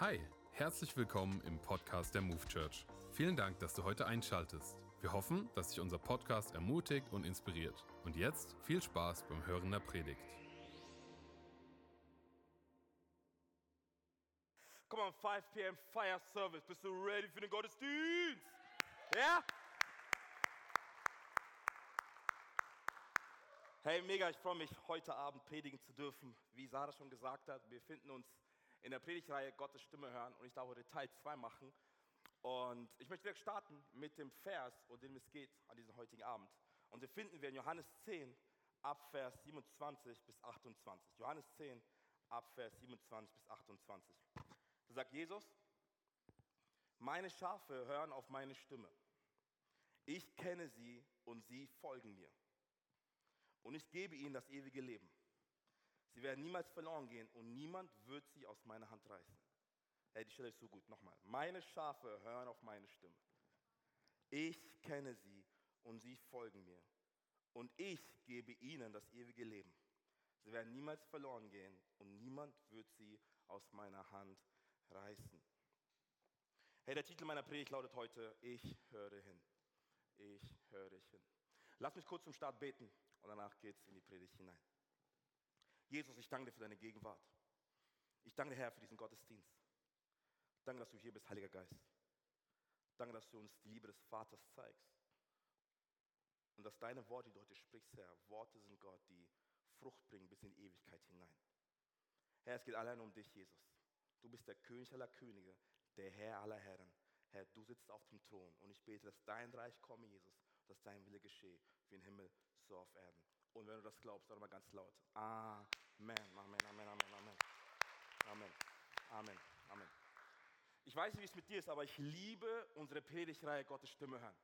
Hi, herzlich willkommen im Podcast der Move Church. Vielen Dank, dass du heute einschaltest. Wir hoffen, dass dich unser Podcast ermutigt und inspiriert. Und jetzt viel Spaß beim Hören der Predigt. Come on, 5 p.m. Fire Service. Bist du ready für den Gottesdienst? Ja? Hey, mega, ich freue mich, heute Abend predigen zu dürfen. Wie Sarah schon gesagt hat, wir befinden uns in der Predigtreihe Gottes Stimme hören und ich darf heute Teil 2 machen. Und ich möchte direkt starten mit dem Vers, um den es geht an diesem heutigen Abend. Und wir finden wir in Johannes 10, ab Vers 27 bis 28. Johannes 10, ab Vers 27 bis 28. Da sagt Jesus, meine Schafe hören auf meine Stimme. Ich kenne sie und sie folgen mir. Und ich gebe ihnen das ewige Leben. Sie werden niemals verloren gehen und niemand wird sie aus meiner Hand reißen. Hey, die Stelle ist so gut. Nochmal. Meine Schafe hören auf meine Stimme. Ich kenne sie und sie folgen mir. Und ich gebe ihnen das ewige Leben. Sie werden niemals verloren gehen und niemand wird sie aus meiner Hand reißen. Hey, der Titel meiner Predigt lautet heute, ich höre hin. Ich höre hin. Lass mich kurz zum Start beten und danach geht es in die Predigt hinein. Jesus, ich danke dir für deine Gegenwart. Ich danke dir, Herr, für diesen Gottesdienst. Danke, dass du hier bist, Heiliger Geist. Danke, dass du uns die Liebe des Vaters zeigst. Und dass deine Worte, die du heute sprichst, Herr, Worte sind Gott, die Frucht bringen bis in die Ewigkeit hinein. Herr, es geht allein um dich, Jesus. Du bist der König aller Könige, der Herr aller Herren. Herr, du sitzt auf dem Thron und ich bete, dass dein Reich komme, Jesus, dass dein Wille geschehe, wie im Himmel, so auf Erden. Und wenn du das glaubst, dann mal ganz laut. Amen, Amen, Amen, Amen, Amen. Amen, Amen, Amen. Ich weiß nicht, wie es mit dir ist, aber ich liebe unsere Predigtreihe Gottes Stimme hören.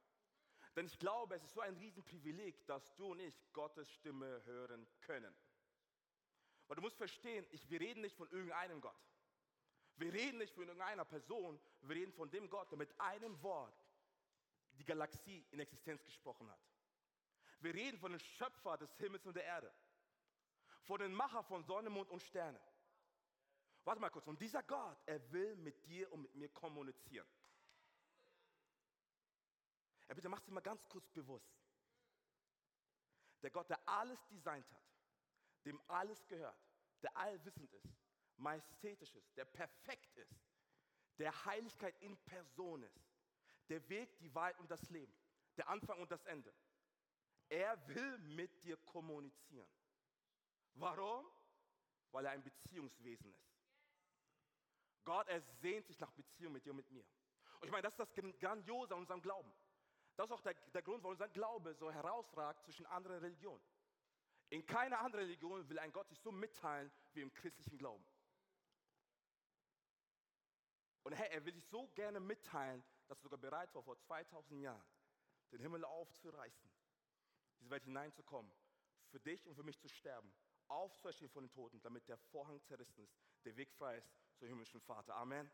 Denn ich glaube, es ist so ein Riesenprivileg, dass du und ich Gottes Stimme hören können. Weil du musst verstehen, ich, wir reden nicht von irgendeinem Gott. Wir reden nicht von irgendeiner Person, wir reden von dem Gott, der mit einem Wort die Galaxie in Existenz gesprochen hat. Wir reden von dem Schöpfer des Himmels und der Erde, von dem Macher von Sonne, Mond und Sterne. Warte mal kurz, und dieser Gott, er will mit dir und mit mir kommunizieren. Er bitte, mach dir mal ganz kurz bewusst. Der Gott, der alles designt hat, dem alles gehört, der allwissend ist, majestätisch ist, der perfekt ist, der Heiligkeit in Person ist, der Weg, die Wahrheit und das Leben, der Anfang und das Ende. Er will mit dir kommunizieren. Warum? Weil er ein Beziehungswesen ist. Gott, er sehnt sich nach Beziehung mit dir und mit mir. Und ich meine, das ist das Grandiose an unserem Glauben. Das ist auch der, der Grund, warum unser Glaube so herausragt zwischen anderen Religionen. In keiner anderen Religion will ein Gott sich so mitteilen wie im christlichen Glauben. Und Herr, er will sich so gerne mitteilen, dass er sogar bereit war, vor 2000 Jahren den Himmel aufzureißen, diese Welt hineinzukommen, für dich und für mich zu sterben, aufzuerstehen von den Toten, damit der Vorhang zerrissen ist, der Weg frei ist zum himmlischen Vater. Amen.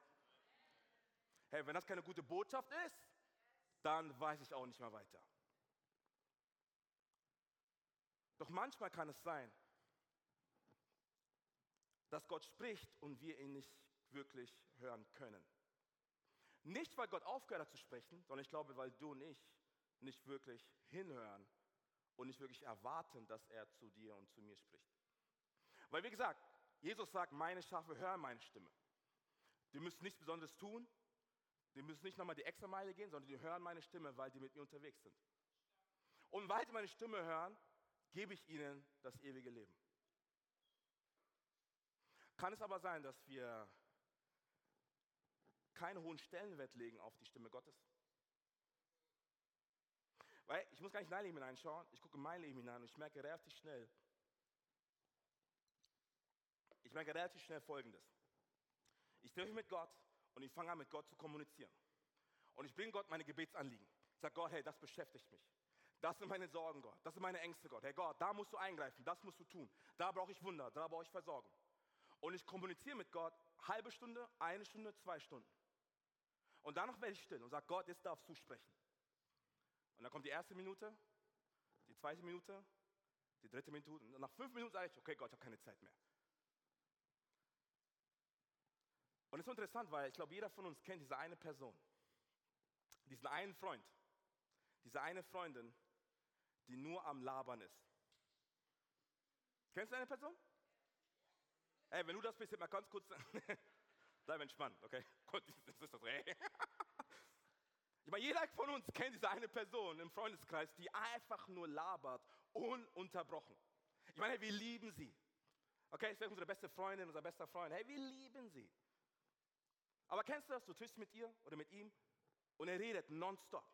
Hey, wenn das keine gute Botschaft ist, dann weiß ich auch nicht mehr weiter. Doch manchmal kann es sein, dass Gott spricht und wir ihn nicht wirklich hören können. Nicht, weil Gott aufgehört hat zu sprechen, sondern ich glaube, weil du und ich nicht wirklich hinhören und nicht wirklich erwarten, dass er zu dir und zu mir spricht. Weil, wie gesagt, Jesus sagt, meine Schafe hören meine Stimme. Die müssen nichts Besonderes tun, die müssen nicht nochmal die extra Meile gehen, sondern die hören meine Stimme, weil die mit mir unterwegs sind. Und weil sie meine Stimme hören, gebe ich ihnen das ewige Leben. Kann es aber sein, dass wir keinen hohen Stellenwert legen auf die Stimme Gottes? Weil ich muss gar nicht in dein Leben hineinschauen, ich gucke in mein Leben hinein und ich merke relativ schnell, ich merke relativ schnell Folgendes. Ich treffe mit Gott und ich fange an, mit Gott zu kommunizieren. Und ich bringe Gott meine Gebetsanliegen. Ich sage Gott, hey, das beschäftigt mich. Das sind meine Sorgen, Gott. Das sind meine Ängste, Gott. Hey Gott, da musst du eingreifen, das musst du tun. Da brauche ich Wunder, da brauche ich Versorgung. Und ich kommuniziere mit Gott halbe Stunde, eine Stunde, zwei Stunden. Und danach werde ich still und sage, Gott, jetzt darfst du sprechen. Und dann kommt die erste Minute, die zweite Minute, die dritte Minute. Und nach fünf Minuten sage ich, okay, Gott, ich habe keine Zeit mehr. Und es ist interessant, weil ich glaube, jeder von uns kennt diese eine Person, diesen einen Freund, diese eine Freundin, die nur am Labern ist. Kennst du eine Person? Ey, wenn du das bist, mal ganz kurz, bleib entspannt, okay? Gott, das ist das, ey. Ich meine, jeder von uns kennt diese eine Person im Freundeskreis, die einfach nur labert, ununterbrochen. Ich meine, hey, wir lieben sie. Okay, ist unsere beste Freundin, unser bester Freund. Hey, wir lieben sie. Aber kennst du das? Du triffst mit ihr oder mit ihm und er redet nonstop.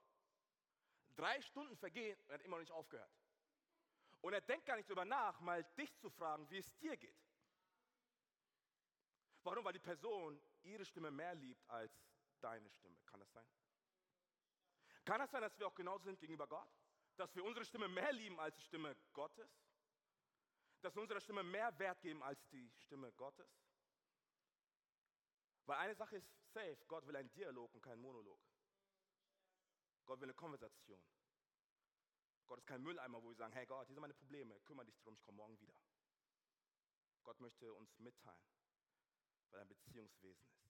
Drei Stunden vergehen und er hat immer noch nicht aufgehört. Und er denkt gar nicht darüber nach, mal dich zu fragen, wie es dir geht. Warum? Weil die Person ihre Stimme mehr liebt als deine Stimme. Kann das sein? Kann das sein, dass wir auch genauso sind gegenüber Gott? Dass wir unsere Stimme mehr lieben als die Stimme Gottes? Dass wir unserer Stimme mehr Wert geben als die Stimme Gottes? Weil eine Sache ist safe, Gott will einen Dialog und keinen Monolog. Gott will eine Konversation. Gott ist kein Mülleimer, wo wir sagen, hey Gott, hier sind meine Probleme, kümmere dich darum, ich komme morgen wieder. Gott möchte uns mitteilen, weil er ein Beziehungswesen ist.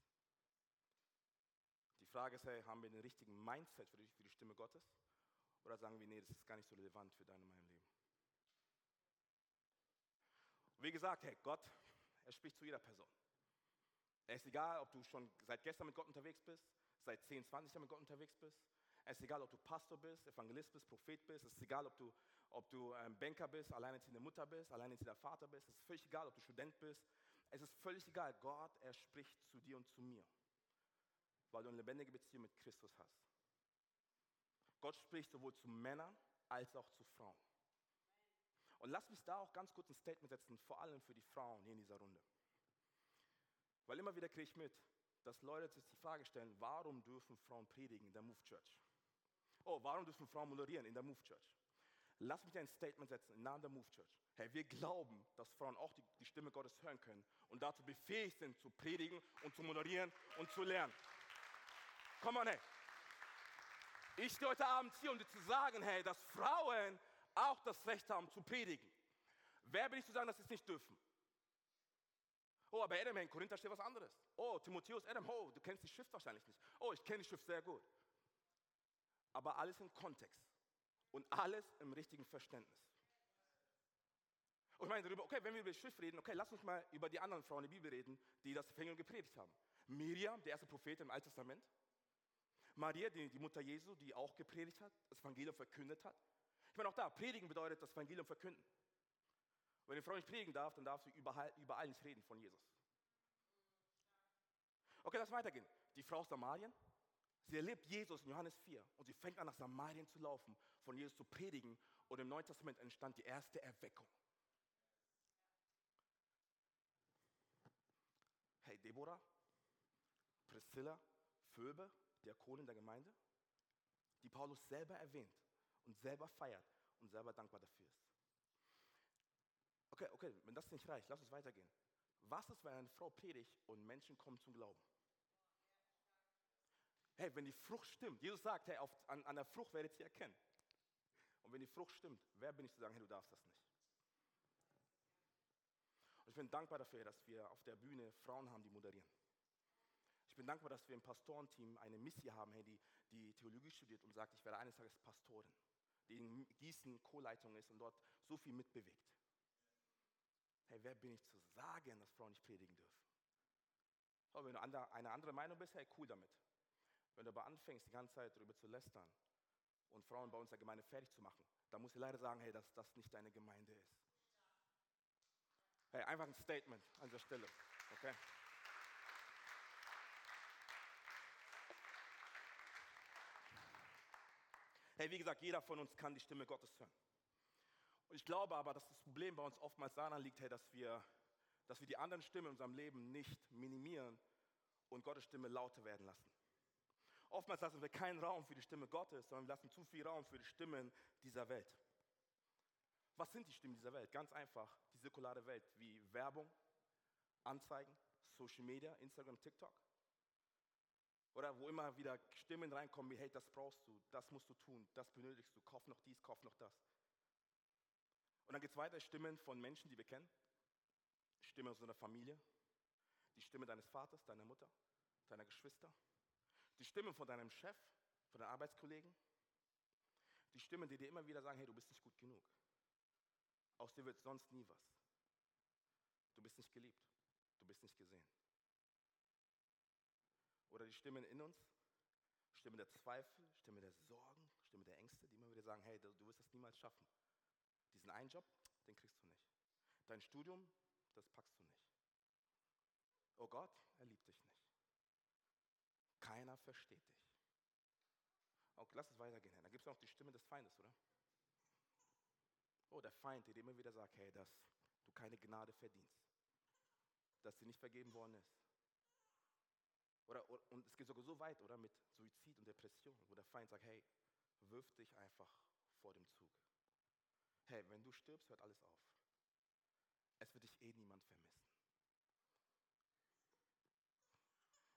Frage ist, hey, haben wir den richtigen Mindset für die, für die Stimme Gottes? Oder sagen wir, nee, das ist gar nicht so relevant für dein und mein Leben? Und wie gesagt, hey, Gott, er spricht zu jeder Person. Es ist egal, ob du schon seit gestern mit Gott unterwegs bist, seit 10, 20 Jahren mit Gott unterwegs bist. Es ist egal, ob du Pastor bist, Evangelist bist, Prophet bist. Es ist egal, ob du, ob du ähm, Banker bist, alleinerziehende Mutter bist, alleinerziehender Vater bist. Es ist völlig egal, ob du Student bist. Es ist völlig egal. Gott, er spricht zu dir und zu mir, weil du eine lebendige Beziehung mit Christus hast. Gott spricht sowohl zu Männern als auch zu Frauen. Und lass mich da auch ganz kurz ein Statement setzen, vor allem für die Frauen hier in dieser Runde. Weil immer wieder kriege ich mit, dass Leute sich die Frage stellen, warum dürfen Frauen predigen in der Move Church? Oh, warum dürfen Frauen moderieren in der Move Church? Lass mich ein Statement setzen im Namen der Move Church. Hey, wir glauben, dass Frauen auch die, die Stimme Gottes hören können und dazu befähigt sind, zu predigen und zu moderieren und zu lernen. Komm on, hey. Ich stehe heute Abend hier, um dir zu sagen, hey, dass Frauen auch das Recht haben zu predigen. Wer bin ich zu sagen, dass sie es nicht dürfen? Oh, aber Adam, in Korinther steht was anderes. Oh, Timotheus, Adam, oh, du kennst die Schrift wahrscheinlich nicht. Oh, ich kenne die Schrift sehr gut. Aber alles im Kontext und alles im richtigen Verständnis. Und ich meine darüber, okay, wenn wir über die Schrift reden, okay, lass uns mal über die anderen Frauen in der Bibel reden, die das Evangelium gepredigt haben. Miriam, der erste Prophet im Alten Testament. Maria, die, die Mutter Jesu, die auch gepredigt hat, das Evangelium verkündet hat. Ich meine auch da, predigen bedeutet das Evangelium verkünden. Wenn eine Frau nicht predigen darf, dann darf sie überall, überall nicht reden von Jesus. Okay, lass weitergehen. Die Frau aus Samarien, sie erlebt Jesus in Johannes 4 und sie fängt an, nach Samarien zu laufen, von Jesus zu predigen und im Neuen Testament entstand die erste Erweckung. Hey, Deborah, Priscilla, Phoebe, Diakonin der Gemeinde, die Paulus selber erwähnt und selber feiert und selber dankbar dafür ist. Okay, okay, wenn das nicht reicht, lass uns weitergehen. Was ist, wenn eine Frau predigt und Menschen kommen zum Glauben? Hey, wenn die Frucht stimmt, Jesus sagt, hey, auf, an, an der Frucht werdet ihr erkennen. Und wenn die Frucht stimmt, wer bin ich zu sagen, hey, du darfst das nicht? Und ich bin dankbar dafür, dass wir auf der Bühne Frauen haben, die moderieren. Ich bin dankbar, dass wir im Pastorenteam eine Missie haben, die, die Theologie studiert und sagt, ich werde eines Tages Pastorin, die in Gießen Co-Leitung ist und dort so viel mitbewegt. Hey, wer bin ich zu sagen, dass Frauen nicht predigen dürfen? Aber wenn du eine andere Meinung bist, hey, cool damit. Wenn du aber anfängst, die ganze Zeit darüber zu lästern und Frauen bei uns der Gemeinde fertig zu machen, dann musst du leider sagen, hey, dass das nicht deine Gemeinde ist. Hey, einfach ein Statement an dieser Stelle. Okay? Hey, wie gesagt, jeder von uns kann die Stimme Gottes hören. Und ich glaube aber, dass das Problem bei uns oftmals daran liegt, hey, dass, wir, dass wir die anderen Stimmen in unserem Leben nicht minimieren und Gottes Stimme lauter werden lassen. Oftmals lassen wir keinen Raum für die Stimme Gottes, sondern wir lassen zu viel Raum für die Stimmen dieser Welt. Was sind die Stimmen dieser Welt? Ganz einfach, die säkulare Welt, wie Werbung, Anzeigen, Social Media, Instagram, TikTok. Oder wo immer wieder Stimmen reinkommen wie, hey, das brauchst du, das musst du tun, das benötigst du, kauf noch dies, kauf noch das. Und dann geht es weiter, Stimmen von Menschen, die wir kennen, Stimmen aus unserer Familie, Die Stimme deines Vaters, deiner Mutter, deiner Geschwister. Die Stimme von deinem Chef, von deinen Arbeitskollegen. Die Stimmen, die dir immer wieder sagen, hey, du bist nicht gut genug. Aus dir wird sonst nie was. Du bist nicht geliebt. Du bist nicht gesehen. Oder die Stimmen in uns, Stimme der Zweifel, Stimme der Sorgen, Stimme der Ängste, die immer wieder sagen, hey, du wirst das niemals schaffen. Diesen einen Job, den kriegst du nicht. Dein Studium, das packst du nicht. Oh Gott, er liebt dich nicht. Keiner versteht dich. Auch lass es weitergehen. Da gibt es noch die Stimme des Feindes, oder? Oh, der Feind, der dir immer wieder sagt, hey, dass du keine Gnade verdienst. Dass dir nicht vergeben worden ist. Oder, und es geht sogar so weit, oder, mit Suizid und Depression, wo der Feind sagt, hey, wirf dich einfach vor dem Zug. Hey, wenn du stirbst, hört alles auf. Es wird dich eh niemand vermissen.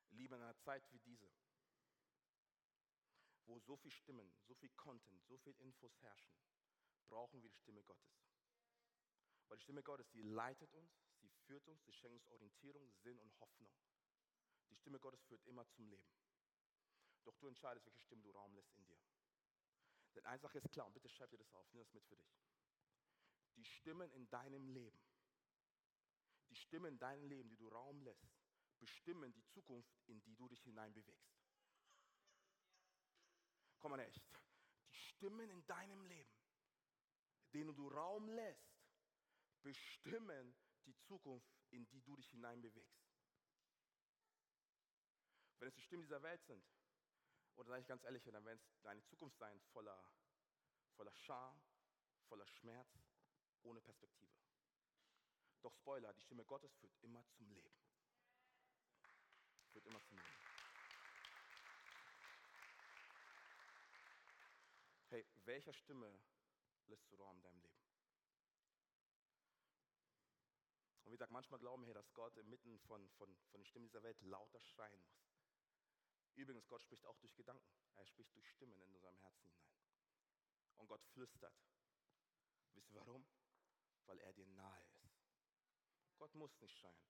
Lieber in einer Zeit wie diese, wo so viel Stimmen, so viel Content, so viel Infos herrschen, brauchen wir die Stimme Gottes. Weil die Stimme Gottes, die leitet uns, sie führt uns, sie schenkt uns Orientierung, Sinn und Hoffnung. Die Stimme Gottes führt immer zum Leben. Doch du entscheidest, welche Stimme du Raum lässt in dir. Denn eine Sache ist klar, und bitte schreib dir das auf, nimm das mit für dich. Die Stimmen in deinem Leben, die Stimmen in deinem Leben, die du Raum lässt, bestimmen die Zukunft, in die du dich hineinbewegst. Komm mal echt. Die Stimmen in deinem Leben, denen du Raum lässt, bestimmen die Zukunft, in die du dich hineinbewegst. Wenn es die Stimmen dieser Welt sind, oder sage ich ganz ehrlich, dann werden es deine Zukunft sein voller, voller Scham, voller Schmerz, ohne Perspektive. Doch Spoiler, die Stimme Gottes führt immer zum Leben. Führt immer zum Leben. Hey, welcher Stimme lässt du Raum in deinem Leben? Und wie gesagt, manchmal glauben wir, dass Gott inmitten von, von, von den Stimmen dieser Welt lauter schreien muss. Übrigens, Gott spricht auch durch Gedanken. Er spricht durch Stimmen in unserem Herzen hinein. Und Gott flüstert. Wisst ihr warum? Weil er dir nahe ist. Gott muss nicht schreien.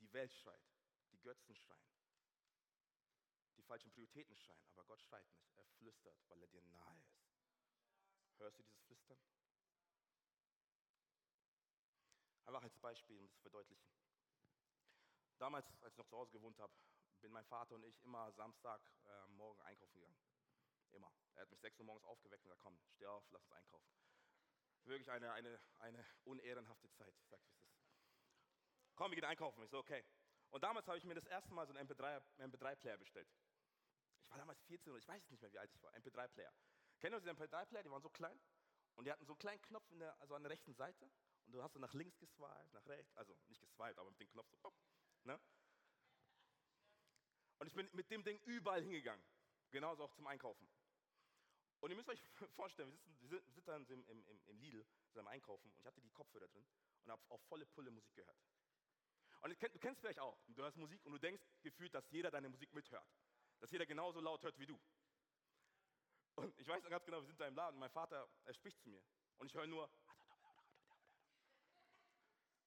Die Welt schreit. Die Götzen schreien. Die falschen Prioritäten schreien. Aber Gott schreit nicht. Er flüstert, weil er dir nahe ist. Hörst du dieses Flüstern? Einfach als Beispiel, um das zu verdeutlichen. Damals, als ich noch zu Hause gewohnt habe, bin mein Vater und ich immer Samstag äh, einkaufen gegangen. Immer. Er hat mich 6 Uhr morgens aufgeweckt und gesagt, komm, steh auf, lass uns einkaufen. Wirklich eine, eine, eine unehrenhafte Zeit, ich sag, wie es ist. Komm, wir gehen einkaufen. Ich so, okay. Und damals habe ich mir das erste Mal so einen MP3-Player MP3 bestellt. Ich war damals 14 und ich weiß nicht mehr, wie alt ich war. MP3-Player. Kennt ihr diese MP3-Player? Die waren so klein und die hatten so einen kleinen Knopf der, also an der rechten Seite und du hast so nach links geswiped, nach rechts, also nicht geswiped, aber mit dem Knopf so, ne? Und ich bin mit dem Ding überall hingegangen. Genauso auch zum Einkaufen. Und ihr müsst euch vorstellen, wir sitzen, wir dann im, im, im Lidl, beim Einkaufen, und ich hatte die Kopfhörer drin und habe auf volle Pulle Musik gehört. Und du kennst vielleicht auch, du hörst Musik und du denkst gefühlt, dass jeder deine Musik mithört. Dass jeder genauso laut hört wie du. Und ich weiß noch ganz genau, wir sind da im Laden mein Vater, er spricht zu mir. Und ich höre nur.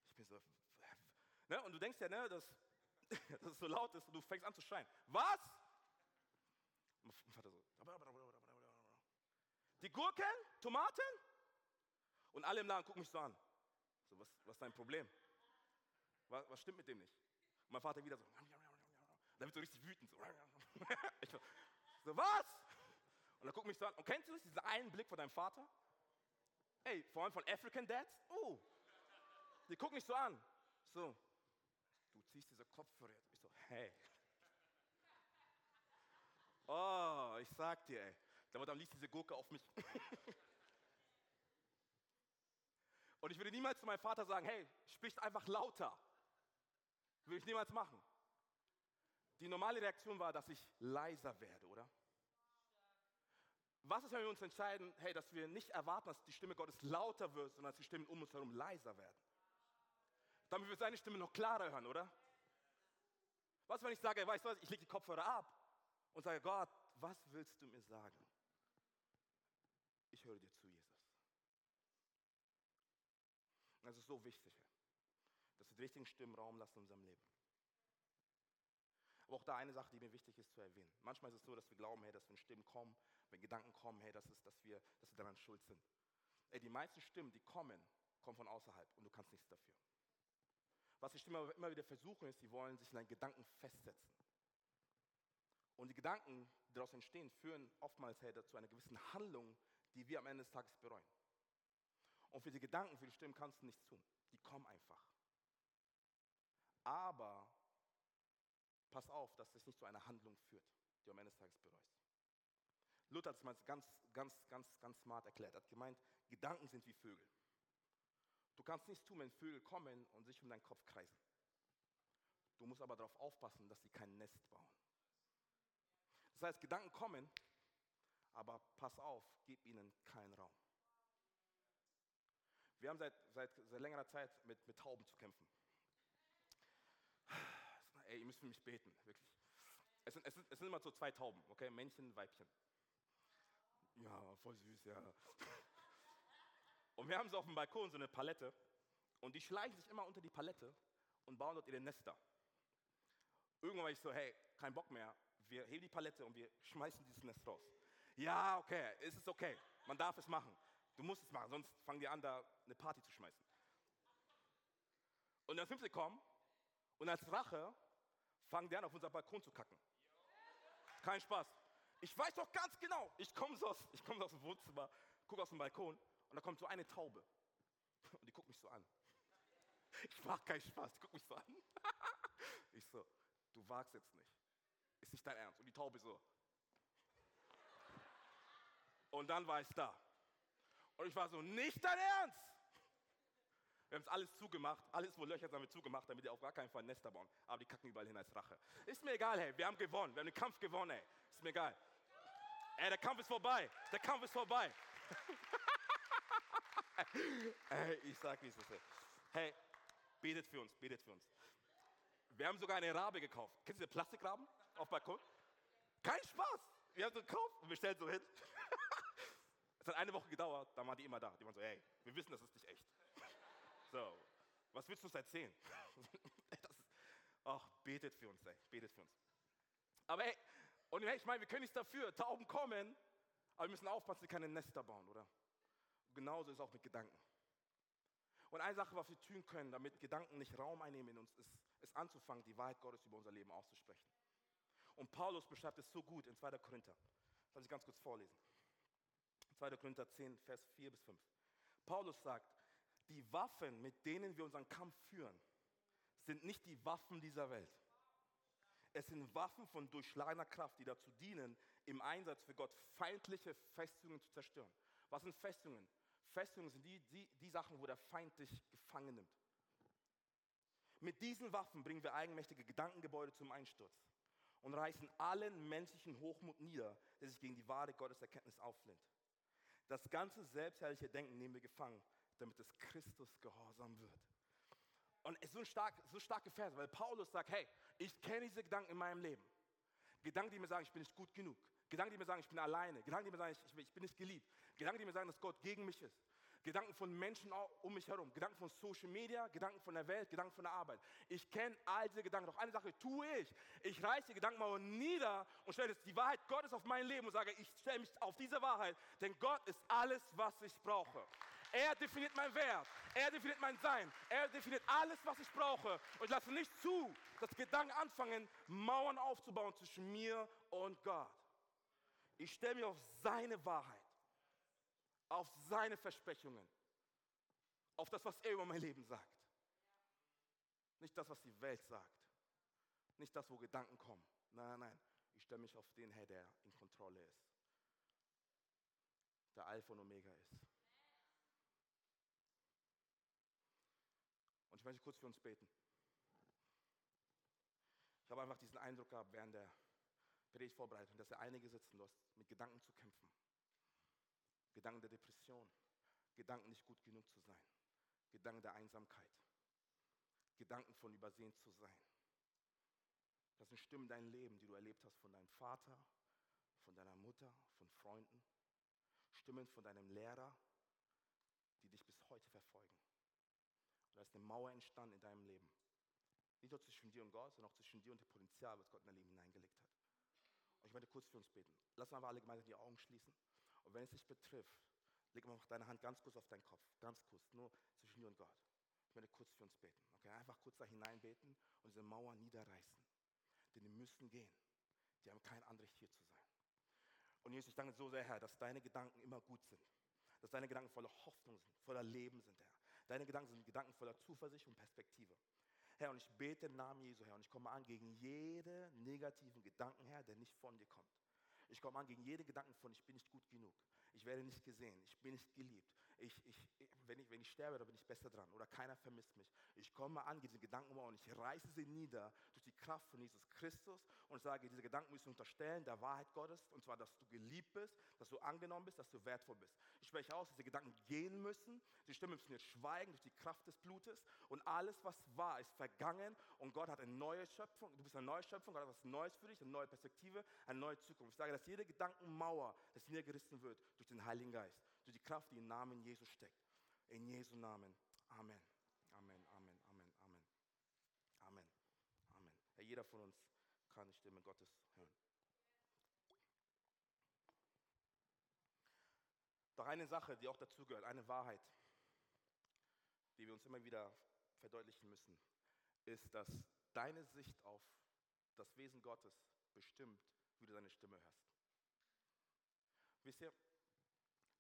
Ich bin so. Ne? Und du denkst ja, ne, dass dass es so laut ist und du fängst an zu schreien. Was? Mein Vater so. Die Gurken, Tomaten? Und alle im Laden gucken mich so an. So, was, was ist dein Problem? Was, was stimmt mit dem nicht? Und mein Vater wieder so. Da wird so richtig wütend. So, ich so was? Und er guckt mich so an. Und kennst du diesen einen Blick von deinem Vater? Ey, vor allem von African Dads? Oh. Die gucken mich so an. So, ziehst diese Kopfhörer. Ich so, hey. Oh, ich sag dir, ey. Dann ließ diese Gurke auf mich. Und ich würde niemals zu meinem Vater sagen, hey, sprich einfach lauter. Würde ich niemals machen. Die normale Reaktion war, dass ich leiser werde, oder? Was ist, wenn wir uns entscheiden, hey, dass wir nicht erwarten, dass die Stimme Gottes lauter wird, sondern dass die Stimmen um uns herum leiser werden? Damit wir seine Stimme noch klarer hören, oder? Was, wenn ich sage, weißt du was, ich lege die Kopfhörer ab und sage, Gott, was willst du mir sagen? Ich höre dir zu, Jesus. Das ist so wichtig, dass wir die richtigen Stimmen Raum lassen in unserem Leben. Aber auch da eine Sache, die mir wichtig ist zu erwähnen. Manchmal ist es so, dass wir glauben, hey, dass wenn Stimmen kommen, wenn Gedanken kommen, hey, dass, es, dass, wir, dass wir daran schuld sind. Ey, die meisten Stimmen, die kommen, kommen von außerhalb und du kannst nichts dafür. Was die Stimmen immer wieder versuchen, ist, sie wollen sich in deinen Gedanken festsetzen. Und die Gedanken, die daraus entstehen, führen oftmals hey, zu einer gewissen Handlung, die wir am Ende des Tages bereuen. Und für die Gedanken, für die Stimmen kannst du nichts tun. Die kommen einfach. Aber pass auf, dass es nicht zu einer Handlung führt, die du am Ende des Tages bereust. Luther hat es mal ganz, ganz, ganz, ganz smart erklärt. Er hat gemeint, Gedanken sind wie Vögel. Du kannst nichts tun, wenn Vögel kommen und sich um deinen Kopf kreisen. Du musst aber darauf aufpassen, dass sie kein Nest bauen. Das heißt, Gedanken kommen, aber pass auf, gib ihnen keinen Raum. Wir haben seit, seit, seit längerer Zeit mit, mit Tauben zu kämpfen. Ey, ihr müsst für mich beten, wirklich. Es sind, es, sind, es sind immer so zwei Tauben, okay? Männchen, Weibchen. Ja, voll süß, ja. Und wir haben so auf dem Balkon so eine Palette und die schleichen sich immer unter die Palette und bauen dort ihre Nester. Irgendwann war ich so, hey, kein Bock mehr, wir heben die Palette und wir schmeißen dieses Nest raus. Ja, okay, es ist okay, man darf es machen. Du musst es machen, sonst fangen die an, da eine Party zu schmeißen. Und dann sind sie kommen und als Rache fangen die an, auf unser Balkon zu kacken. Kein Spaß. Ich weiß doch ganz genau, ich komme so, aus, komm so aus dem Wohnzimmer, gucke aus dem Balkon und da kommt so eine Taube. Und die guckt mich so an. Ich mache keinen Spaß, die guckt mich so an. Ich so, du wagst jetzt nicht. Ist nicht dein Ernst. Und die Taube so. Und dann war ich da. Und ich war so, nicht dein Ernst! Wir haben es alles zugemacht, alles wo Löcher haben wir zugemacht, damit die auf gar keinen Fall Nester bauen. Aber die kacken überall hin als Rache. Ist mir egal, hey, wir haben gewonnen, wir haben den Kampf gewonnen, ey. Ist mir egal. Ey, der Kampf ist vorbei, der Kampf ist vorbei. ich sag, wie es ist. Hey, betet für uns, betet für uns. Wir haben sogar eine Rabe gekauft. Kennst du den Plastikraben auf Balkon? Kein Spaß. Wir haben so gekauft und wir stellen so hin. Es hat eine Woche gedauert, dann waren die immer da. Die waren so, hey, wir wissen, das ist nicht echt. So, was willst du uns erzählen? das ist, ach, betet für uns, ey, betet für uns. Aber ey, und hey, ich meine, wir können nichts dafür. Tauben kommen, aber wir müssen aufpassen, sie keine Nester bauen, oder? Genauso ist es auch mit Gedanken. Und eine Sache, was wir tun können, damit Gedanken nicht Raum einnehmen in uns, ist, ist anzufangen, die Wahrheit Gottes über unser Leben auszusprechen. Und Paulus beschreibt es so gut in 2. Korinther. Das soll ich ganz kurz vorlesen. 2. Korinther 10, Vers 4 bis 5. Paulus sagt, die Waffen, mit denen wir unseren Kampf führen, sind nicht die Waffen dieser Welt. Es sind Waffen von durchschlagener Kraft, die dazu dienen, im Einsatz für Gott feindliche Festungen zu zerstören. Was sind Festungen? Festungen sind die, die, die Sachen, wo der Feind dich gefangen nimmt. Mit diesen Waffen bringen wir eigenmächtige Gedankengebäude zum Einsturz und reißen allen menschlichen Hochmut nieder, der sich gegen die wahre Gotteserkenntnis auflehnt. Das ganze selbstherrliche Denken nehmen wir gefangen, damit es Christus gehorsam wird. Und es ist so ein stark, so starke Vers, weil Paulus sagt, hey, ich kenne diese Gedanken in meinem Leben. Gedanken, die mir sagen, ich bin nicht gut genug. Gedanken, die mir sagen, ich bin alleine. Gedanken, die mir sagen, ich, ich bin nicht geliebt. Gedanken, die mir sagen, dass Gott gegen mich ist. Gedanken von Menschen um mich herum, Gedanken von Social Media, Gedanken von der Welt, Gedanken von der Arbeit. Ich kenne all diese Gedanken. Doch eine Sache tue ich. Ich reiße die Gedanken mal nieder und stelle die Wahrheit Gottes auf mein Leben und sage, ich stelle mich auf diese Wahrheit, denn Gott ist alles, was ich brauche. Er definiert mein Wert. Er definiert mein Sein. Er definiert alles, was ich brauche. Und ich lasse nicht zu, dass Gedanken anfangen, Mauern aufzubauen zwischen mir und Gott. Ich stelle mich auf seine Wahrheit auf seine Versprechungen, auf das, was er über mein Leben sagt. Nicht das, was die Welt sagt. Nicht das, wo Gedanken kommen. Nein, nein, nein. Ich stelle mich auf den Herr, der in Kontrolle ist. Der Alpha und Omega ist. Und ich möchte kurz für uns beten. Ich habe einfach diesen Eindruck gehabt während der Predigtvorbereitung, dass er einige sitzen, du hast mit Gedanken zu kämpfen. Gedanken der Depression, Gedanken nicht gut genug zu sein, Gedanken der Einsamkeit, Gedanken von übersehen zu sein. Das sind Stimmen in deinem Leben, die du erlebt hast von deinem Vater, von deiner Mutter, von Freunden, Stimmen von deinem Lehrer, die dich bis heute verfolgen. Und da ist eine Mauer entstanden in deinem Leben. Nicht nur zwischen dir und Gott, sondern auch zwischen dir und dem Potenzial, was Gott in dein Leben hineingelegt hat. Und ich möchte kurz für uns beten. Lass mal alle gemeinsam die Augen schließen. Und wenn es dich betrifft, leg mal deine Hand ganz kurz auf deinen Kopf. Ganz kurz, nur zwischen dir und Gott. Ich möchte kurz für uns beten. Okay, einfach kurz da hineinbeten und diese Mauer niederreißen. Denn die müssen gehen. Die haben kein Anrecht hier zu sein. Und Jesus, ich danke so sehr, Herr, dass deine Gedanken immer gut sind. Dass deine Gedanken voller Hoffnung sind, voller Leben sind, Herr. Deine Gedanken sind Gedanken voller Zuversicht und Perspektive. Herr, und ich bete im Namen Jesu, Herr, und ich komme an gegen jede negativen Gedanken, Herr, der nicht von dir kommt. Ich komme an gegen jede Gedanken von, ich bin nicht gut genug. Ich werde nicht gesehen. Ich bin nicht geliebt. Ich, ich, wenn, ich, wenn ich sterbe, dann bin ich besser dran. Oder keiner vermisst mich. Ich komme an diese Gedanken und ich reiße sie nieder Kraft von Jesus Christus und sage, diese Gedanken müssen unterstellen der Wahrheit Gottes. Und zwar, dass du geliebt bist, dass du angenommen bist, dass du wertvoll bist. Ich spreche aus, dass diese Gedanken gehen müssen. Die Stimmen müssen jetzt schweigen durch die Kraft des Blutes. Und alles, was war, ist vergangen. Und Gott hat eine neue Schöpfung. Du bist eine neue Schöpfung. Gott hat etwas Neues für dich, eine neue Perspektive, eine neue Zukunft. Ich sage, dass jede Gedankenmauer, das niedergerissen wird durch den Heiligen Geist, durch die Kraft, die im Namen Jesus steckt. In Jesu Namen. Amen. Amen, Amen, Amen, Amen. Amen, Amen. Herr, jeder von uns kann die Stimme Gottes hören. Doch eine Sache, die auch dazu gehört, eine Wahrheit, die wir uns immer wieder verdeutlichen müssen, ist, dass deine Sicht auf das Wesen Gottes bestimmt, wie du seine Stimme hörst. Wisst ihr,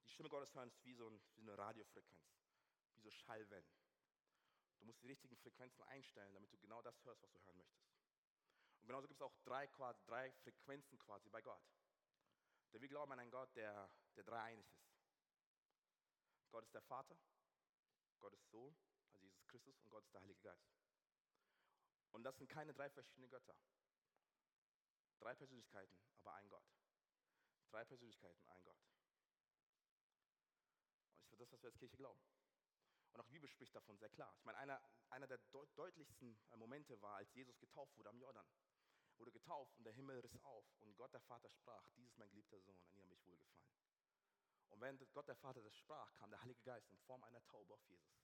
die Stimme Gottes hören ist wie so, eine Radiofrequenz, wie so Schallwellen. Du musst die richtigen Frequenzen einstellen, damit du genau das hörst, was du hören möchtest. Genauso gibt es auch drei, quasi, drei Frequenzen quasi bei Gott. Denn wir glauben an einen Gott, der, der dreieinig ist. Gott ist der Vater, Gott ist Sohn, also Jesus Christus, und Gott ist der Heilige Geist. Und das sind keine drei verschiedene Götter. Drei Persönlichkeiten, aber ein Gott. Drei Persönlichkeiten, ein Gott. Und das ist das, was wir als Kirche glauben. Und auch die Bibel spricht davon sehr klar. Ich meine, einer, einer der deut deutlichsten Momente war, als Jesus getauft wurde am Jordan. Wurde getauft und der Himmel riss auf und Gott der Vater sprach, dies ist mein geliebter Sohn, an ihm habe ich wohlgefallen. Und während Gott der Vater das sprach, kam der Heilige Geist in Form einer Taube auf Jesus.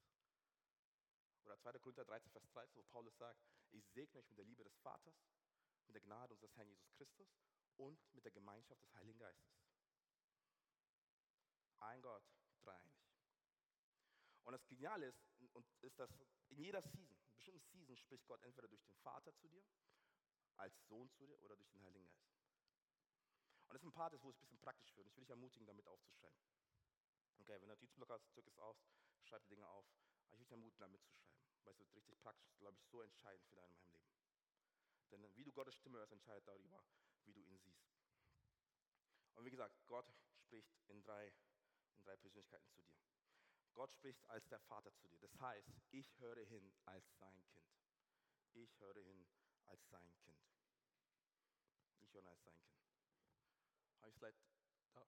Oder 2. Korinther 13, Vers 13, wo Paulus sagt, ich segne euch mit der Liebe des Vaters, mit der Gnade unseres Herrn Jesus Christus und mit der Gemeinschaft des Heiligen Geistes. Ein Gott, dreieinig. Und das Geniale ist, ist, dass in jeder Season, in bestimmten Season spricht Gott entweder durch den Vater zu dir, als Sohn zu dir oder durch den Heiligen Geist. Und das ist ein Part, wo es ein bisschen praktisch wird. Ich will dich ermutigen, damit aufzuschreiben. Okay, wenn du Notizblock hast, drück es aus, schreib die Dinge auf. Aber ich will dich ermutigen, damit zu schreiben. Weil es wird richtig praktisch, glaube ich, so entscheidend für dein Leben. Denn wie du Gottes Stimme hörst, entscheidet darüber, wie du ihn siehst. Und wie gesagt, Gott spricht in drei, in drei Persönlichkeiten zu dir. Gott spricht als der Vater zu dir. Das heißt, ich höre hin als sein Kind. Ich höre hin als sein Kind. Ich höre als sein Kind. Habe ich Slide da?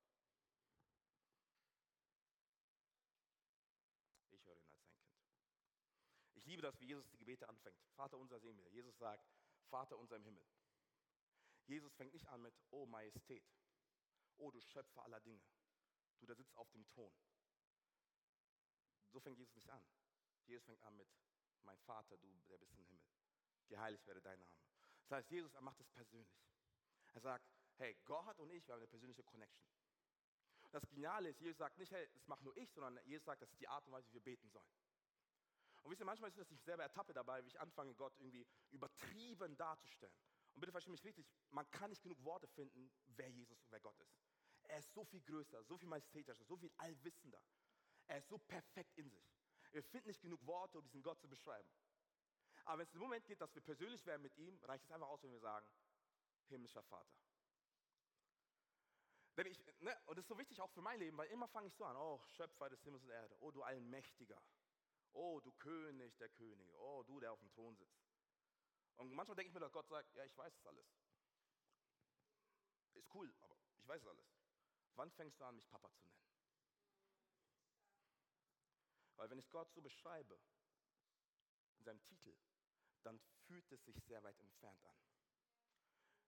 Ich höre ihn als sein Kind. Ich liebe das, wie Jesus die Gebete anfängt. Vater unser sehen wir. Jesus sagt, Vater unser im Himmel. Jesus fängt nicht an mit, oh Majestät, oh du Schöpfer aller Dinge, du da sitzt auf dem Thron. So fängt Jesus nicht an. Jesus fängt an mit, mein Vater, du, der bist im Himmel. Geheiligt werde dein Name. Das heißt, Jesus, er macht es persönlich. Er sagt, hey, Gott und ich, wir haben eine persönliche Connection. Das Geniale ist, Jesus sagt nicht, hey, das mache nur ich, sondern Jesus sagt, das ist die Art und Weise, wie wir beten sollen. Und wisst ihr, manchmal ist es, dass ich selber ertappe dabei, wie ich anfange, Gott irgendwie übertrieben darzustellen. Und bitte verstehe mich richtig, man kann nicht genug Worte finden, wer Jesus und wer Gott ist. Er ist so viel größer, so viel majestätischer, so viel allwissender. Er ist so perfekt in sich. Wir finden nicht genug Worte, um diesen Gott zu beschreiben. Aber wenn es im Moment geht, dass wir persönlich werden mit ihm, reicht es einfach aus, wenn wir sagen, himmlischer Vater. Denn ich, ne, und das ist so wichtig auch für mein Leben, weil immer fange ich so an, oh Schöpfer des Himmels und Erde, oh du Allmächtiger, oh du König der Könige, oh du, der auf dem Thron sitzt. Und manchmal denke ich mir, dass Gott sagt, ja, ich weiß es alles. Ist cool, aber ich weiß es alles. Wann fängst du an, mich Papa zu nennen? Weil wenn ich Gott so beschreibe, in seinem Titel, dann fühlt es sich sehr weit entfernt an.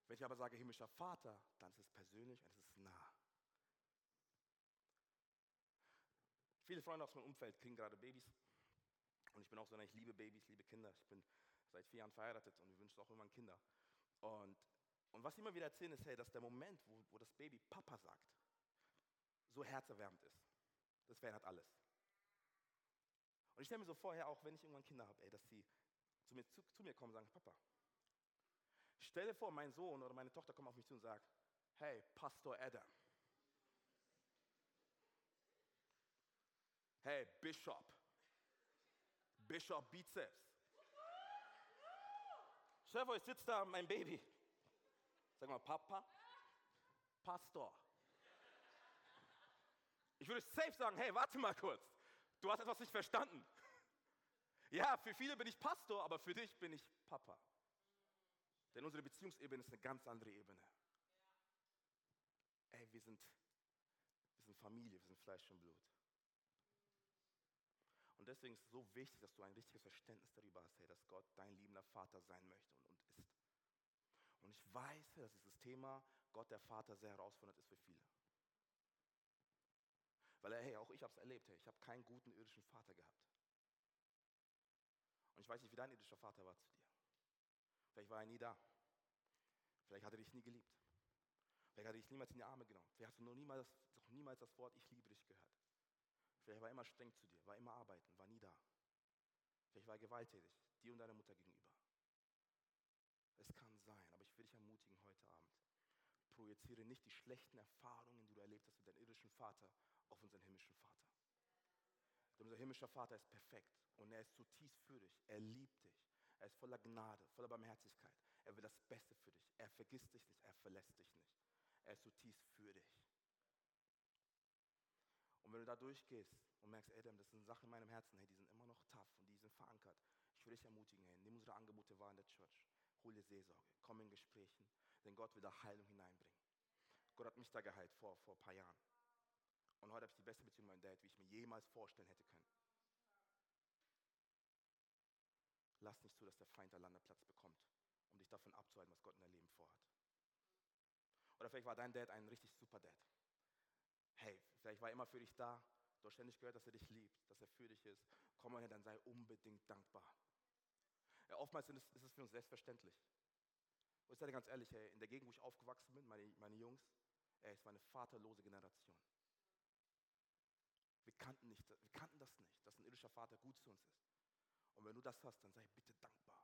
Wenn ich aber sage himmlischer Vater, dann ist es persönlich und es ist nah. Viele Freunde aus meinem Umfeld kriegen gerade Babys. Und ich bin auch so, ich liebe Babys, liebe Kinder. Ich bin seit vier Jahren verheiratet und wir wünschen auch irgendwann Kinder. Und, und was sie immer wieder erzählen, ist, hey, dass der Moment, wo, wo das Baby Papa sagt, so herzerwärmend ist. Das verändert alles. Und ich stelle mir so vorher, auch wenn ich irgendwann Kinder habe, dass sie zu mir, zu, zu mir kommen und sagen, Papa, stell dir vor, mein Sohn oder meine Tochter kommt auf mich zu und sagt, hey, Pastor Adam. Hey, Bishop. Bishop Bizeps. Stell dir vor, ich sitze da, mein Baby. Sag mal, Papa, Pastor. Ich würde safe sagen, hey, warte mal kurz. Du hast etwas nicht verstanden. Ja, für viele bin ich Pastor, aber für dich bin ich Papa. Denn unsere Beziehungsebene ist eine ganz andere Ebene. Ey, wir sind, wir sind Familie, wir sind Fleisch und Blut. Und deswegen ist es so wichtig, dass du ein richtiges Verständnis darüber hast, hey, dass Gott dein liebender Vater sein möchte und, und ist. Und ich weiß, dass dieses Thema Gott der Vater sehr herausfordernd ist für viele. Weil, hey, auch ich habe es erlebt, hey, ich habe keinen guten irdischen Vater gehabt. Weiß nicht, wie dein irdischer Vater war zu dir. Vielleicht war er nie da. Vielleicht hat er dich nie geliebt. Vielleicht hat er dich niemals in die Arme genommen. Vielleicht hast du noch niemals, noch niemals das Wort Ich liebe dich gehört. Vielleicht war er immer streng zu dir, war immer arbeiten, war nie da. Vielleicht war er gewalttätig, dir und deiner Mutter gegenüber. Es kann sein, aber ich will dich ermutigen heute Abend. Projiziere nicht die schlechten Erfahrungen, die du erlebt hast mit deinem irdischen Vater, auf unseren himmlischen Vater. Denn unser himmlischer Vater ist perfekt und er ist zutiefst für dich. Er liebt dich. Er ist voller Gnade, voller Barmherzigkeit. Er will das Beste für dich. Er vergisst dich nicht, er verlässt dich nicht. Er ist zutiefst für dich. Und wenn du da durchgehst und merkst, Adam, das sind Sachen in meinem Herzen, hey, die sind immer noch tough und die sind verankert. Ich will dich ermutigen, hey, nimm unsere Angebote wahr in der Church. Hol dir Seelsorge, komm in Gesprächen, denn Gott will da Heilung hineinbringen. Gott hat mich da geheilt vor, vor ein paar Jahren. Und heute habe ich die beste Beziehung mit meinem Dad, wie ich mir jemals vorstellen hätte können. Lass nicht zu, dass der Feind einen Landeplatz bekommt, um dich davon abzuhalten, was Gott in deinem Leben vorhat. Oder vielleicht war dein Dad ein richtig super Dad. Hey, vielleicht war er immer für dich da. Du hast ständig gehört, dass er dich liebt, dass er für dich ist. Komm mal her, dann sei unbedingt dankbar. Ja, oftmals ist es, für uns selbstverständlich. Und ich sage ganz ehrlich, hey, in der Gegend, wo ich aufgewachsen bin, meine, meine Jungs, ey, es war eine vaterlose Generation. Kannten, nicht, wir kannten das nicht, dass ein irdischer Vater gut zu uns ist. Und wenn du das hast, dann sei bitte dankbar.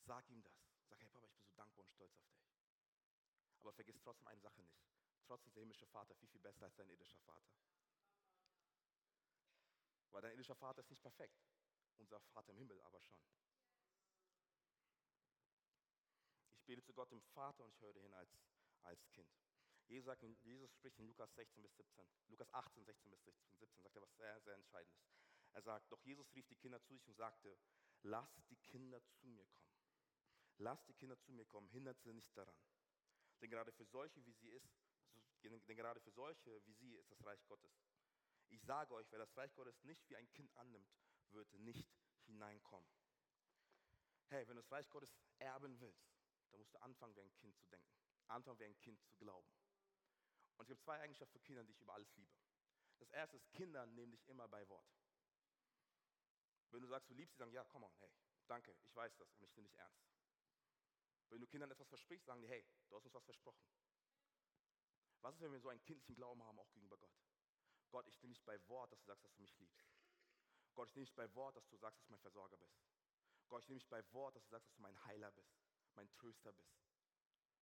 Sag ihm das. Sag, hey Papa, ich bin so dankbar und stolz auf dich. Aber vergiss trotzdem eine Sache nicht. Trotzdem ist der himmlische Vater viel, viel besser als dein irdischer Vater. Weil dein irdischer Vater ist nicht perfekt. Unser Vater im Himmel aber schon. Ich bete zu Gott dem Vater und ich höre hin als, als Kind. Jesus, sagt, Jesus spricht in Lukas 16 bis 17, Lukas 18, 16 bis 17, sagt er was sehr, sehr Entscheidendes. Er sagt, doch Jesus rief die Kinder zu sich und sagte, lasst die Kinder zu mir kommen. Lasst die Kinder zu mir kommen, hindert sie nicht daran. Denn gerade für solche, wie sie ist, denn gerade für solche wie sie ist das Reich Gottes. Ich sage euch, wer das Reich Gottes nicht wie ein Kind annimmt, wird nicht hineinkommen. Hey, wenn du das Reich Gottes erben willst, dann musst du anfangen, wie ein Kind zu denken. Anfangen, wie ein Kind zu glauben. Und es gibt zwei Eigenschaften für Kinder, die ich über alles liebe. Das erste ist, Kinder nehmen dich immer bei Wort. Wenn du sagst, du liebst sie, sagen, ja, komm on, hey, danke, ich weiß das und ich nehme dich ernst. Wenn du Kindern etwas versprichst, sagen die, hey, du hast uns was versprochen. Was ist, wenn wir so einen kindlichen Glauben haben, auch gegenüber Gott? Gott, ich nehme dich bei Wort, dass du sagst, dass du mich liebst. Gott, ich nehme dich bei Wort, dass du sagst, dass du mein Versorger bist. Gott, ich nehme dich bei Wort, dass du sagst, dass du mein Heiler bist, mein Tröster bist.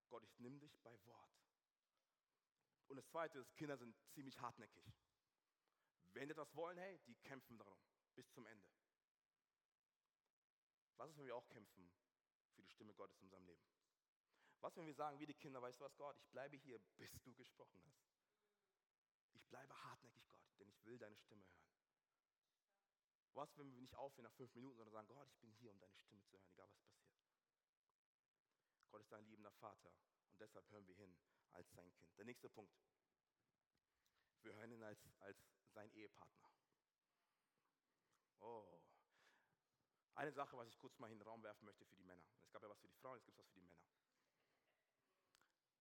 Gott, ich nehme dich bei Wort. Und das Zweite ist, Kinder sind ziemlich hartnäckig. Wenn die etwas wollen, hey, die kämpfen darum, bis zum Ende. Was ist, wenn wir auch kämpfen für die Stimme Gottes in unserem Leben? Was, wenn wir sagen, wie die Kinder, weißt du was, Gott, ich bleibe hier, bis du gesprochen hast. Ich bleibe hartnäckig, Gott, denn ich will deine Stimme hören. Was, wenn wir nicht aufhören nach fünf Minuten, sondern sagen, Gott, ich bin hier, um deine Stimme zu hören, egal was passiert. Gott ist dein liebender Vater und deshalb hören wir hin als sein Kind. Der nächste Punkt. Wir hören ihn als, als sein Ehepartner. Oh. Eine Sache, was ich kurz mal in den Raum werfen möchte für die Männer. Es gab ja was für die Frauen, jetzt gibt es was für die Männer.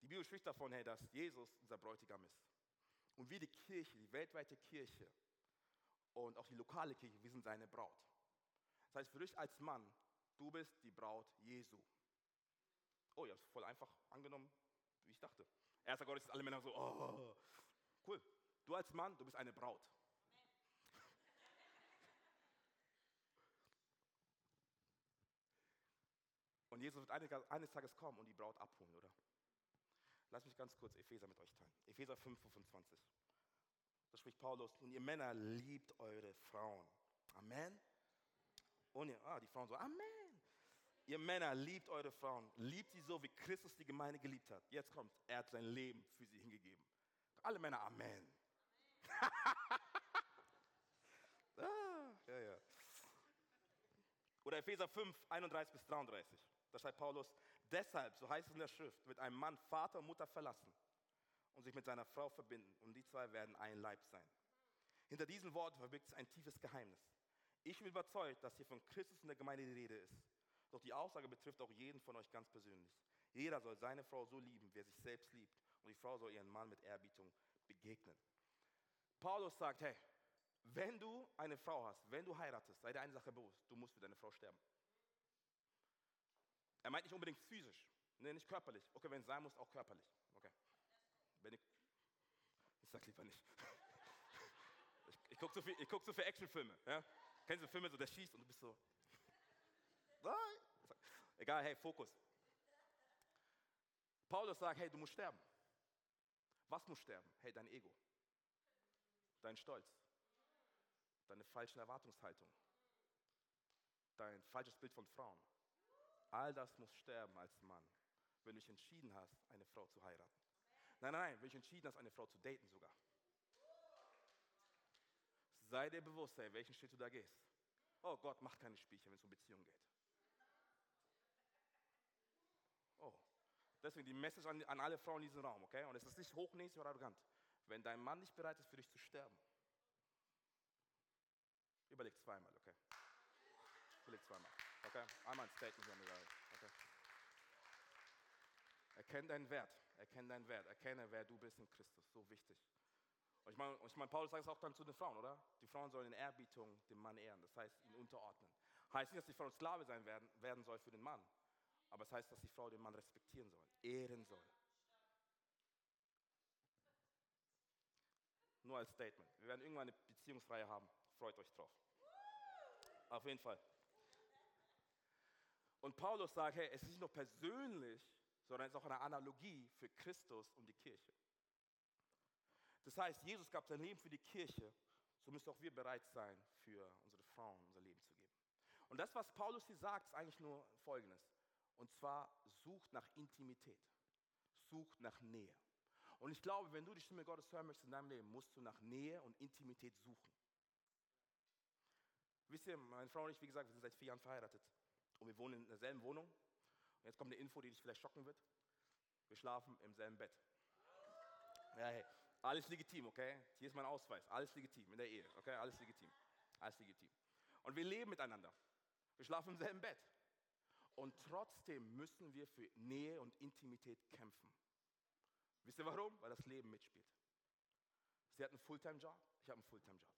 Die Bibel spricht davon, hey, dass Jesus unser Bräutigam ist. Und wir die Kirche, die weltweite Kirche und auch die lokale Kirche, wir sind seine Braut. Das heißt, für dich als Mann, Du bist die Braut Jesu. Oh, ihr habt es voll einfach angenommen, wie ich dachte. Erster Gottes, alle Männer so, oh, cool. Du als Mann, du bist eine Braut. Und Jesus wird eines Tages kommen und die Braut abholen, oder? Lass mich ganz kurz Epheser mit euch teilen. Epheser 5, 25. Da spricht Paulus, und ihr Männer liebt eure Frauen. Amen. Und ihr, ah, die Frauen so, Amen. Ihr Männer liebt eure Frauen. Liebt sie so, wie Christus die Gemeinde geliebt hat. Jetzt kommt, er hat sein Leben für sie hingegeben. Alle Männer, Amen. ah, ja, ja. Oder Epheser 5, 31 bis 33. Da schreibt Paulus, deshalb, so heißt es in der Schrift, wird ein Mann Vater und Mutter verlassen und sich mit seiner Frau verbinden und die zwei werden ein Leib sein. Hinter diesen Worten verbirgt sich ein tiefes Geheimnis. Ich bin überzeugt, dass hier von Christus in der Gemeinde die Rede ist. Doch die Aussage betrifft auch jeden von euch ganz persönlich. Jeder soll seine Frau so lieben, wie er sich selbst liebt. Und die Frau soll ihren Mann mit Ehrbietung begegnen. Paulus sagt, hey, wenn du eine Frau hast, wenn du heiratest, sei dir eine Sache bewusst, du musst für deine Frau sterben. Er meint nicht unbedingt physisch, nee, nicht körperlich. Okay, wenn es sein muss, auch körperlich. Okay. Wenn ich, ich sag lieber nicht. Ich, ich gucke so, viel, guck so viele Actionfilme. Ja? Kennst du Filme, so der schießt und du bist so. Egal, hey, Fokus. Paulus sagt, hey, du musst sterben. Was muss sterben? Hey, dein Ego, dein Stolz, deine falschen Erwartungshaltungen, dein falsches Bild von Frauen. All das muss sterben als Mann, wenn du dich entschieden hast, eine Frau zu heiraten. Nein, nein, wenn du dich entschieden hast, eine Frau zu daten sogar. Sei dir bewusst, ey, welchen Schritt du da gehst. Oh Gott macht keine Spielchen, wenn es um Beziehungen geht. Oh, deswegen die Message an, an alle Frauen in diesem Raum, okay? Und es ist nicht hochnäsig oder arrogant. Wenn dein Mann nicht bereit ist, für dich zu sterben, überleg zweimal, okay? Überleg zweimal. Okay? Einmal ein Statement hier an okay? Erkenne deinen Wert. Erkenne deinen Wert. Erkenne, wer du bist in Christus. So wichtig. Und ich meine, ich mein, Paulus sagt es auch dann zu den Frauen, oder? Die Frauen sollen in Ehrbietung dem Mann ehren. Das heißt, ihn unterordnen. Heißt nicht, dass die Frau Sklave sein werden, werden soll für den Mann. Aber es heißt, dass die Frau den Mann respektieren soll, ehren soll. Nur als Statement. Wir werden irgendwann eine Beziehungsreihe haben. Freut euch drauf. Auf jeden Fall. Und Paulus sagt, hey, es ist nicht nur persönlich, sondern es ist auch eine Analogie für Christus und die Kirche. Das heißt, Jesus gab sein Leben für die Kirche, so müssen auch wir bereit sein, für unsere Frauen unser Leben zu geben. Und das, was Paulus hier sagt, ist eigentlich nur Folgendes. Und zwar, sucht nach Intimität, sucht nach Nähe. Und ich glaube, wenn du die Stimme Gottes hören möchtest in deinem Leben, musst du nach Nähe und Intimität suchen. Wisst ihr, meine Frau und ich, wie gesagt, wir sind seit vier Jahren verheiratet. Und wir wohnen in derselben Wohnung. Und jetzt kommt eine Info, die dich vielleicht schocken wird. Wir schlafen im selben Bett. Ja, hey, alles legitim, okay? Hier ist mein Ausweis. Alles legitim in der Ehe, okay? Alles legitim. Alles legitim. Und wir leben miteinander. Wir schlafen im selben Bett. Und trotzdem müssen wir für Nähe und Intimität kämpfen. Wisst ihr warum? Weil das Leben mitspielt. Sie hat einen Fulltime-Job, ich habe einen Fulltime-Job.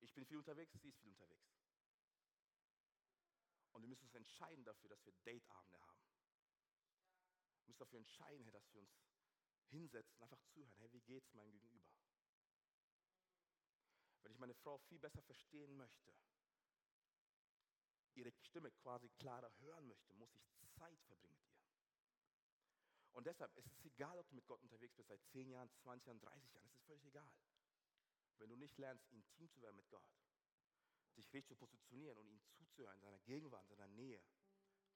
Ich bin viel unterwegs, sie ist viel unterwegs. Und wir müssen uns entscheiden dafür, dass wir Dateabende haben. Wir müssen dafür entscheiden, dass wir uns hinsetzen, einfach zuhören. Hey, wie geht's meinem Gegenüber? Wenn ich meine Frau viel besser verstehen möchte, ihre Stimme quasi klarer hören möchte, muss ich Zeit verbringen mit ihr. Und deshalb ist es egal, ob du mit Gott unterwegs bist seit 10 Jahren, 20 Jahren, 30 Jahren, es ist völlig egal. Wenn du nicht lernst, intim zu werden mit Gott, dich richtig zu positionieren und ihm zuzuhören, in seiner Gegenwart, in seiner Nähe,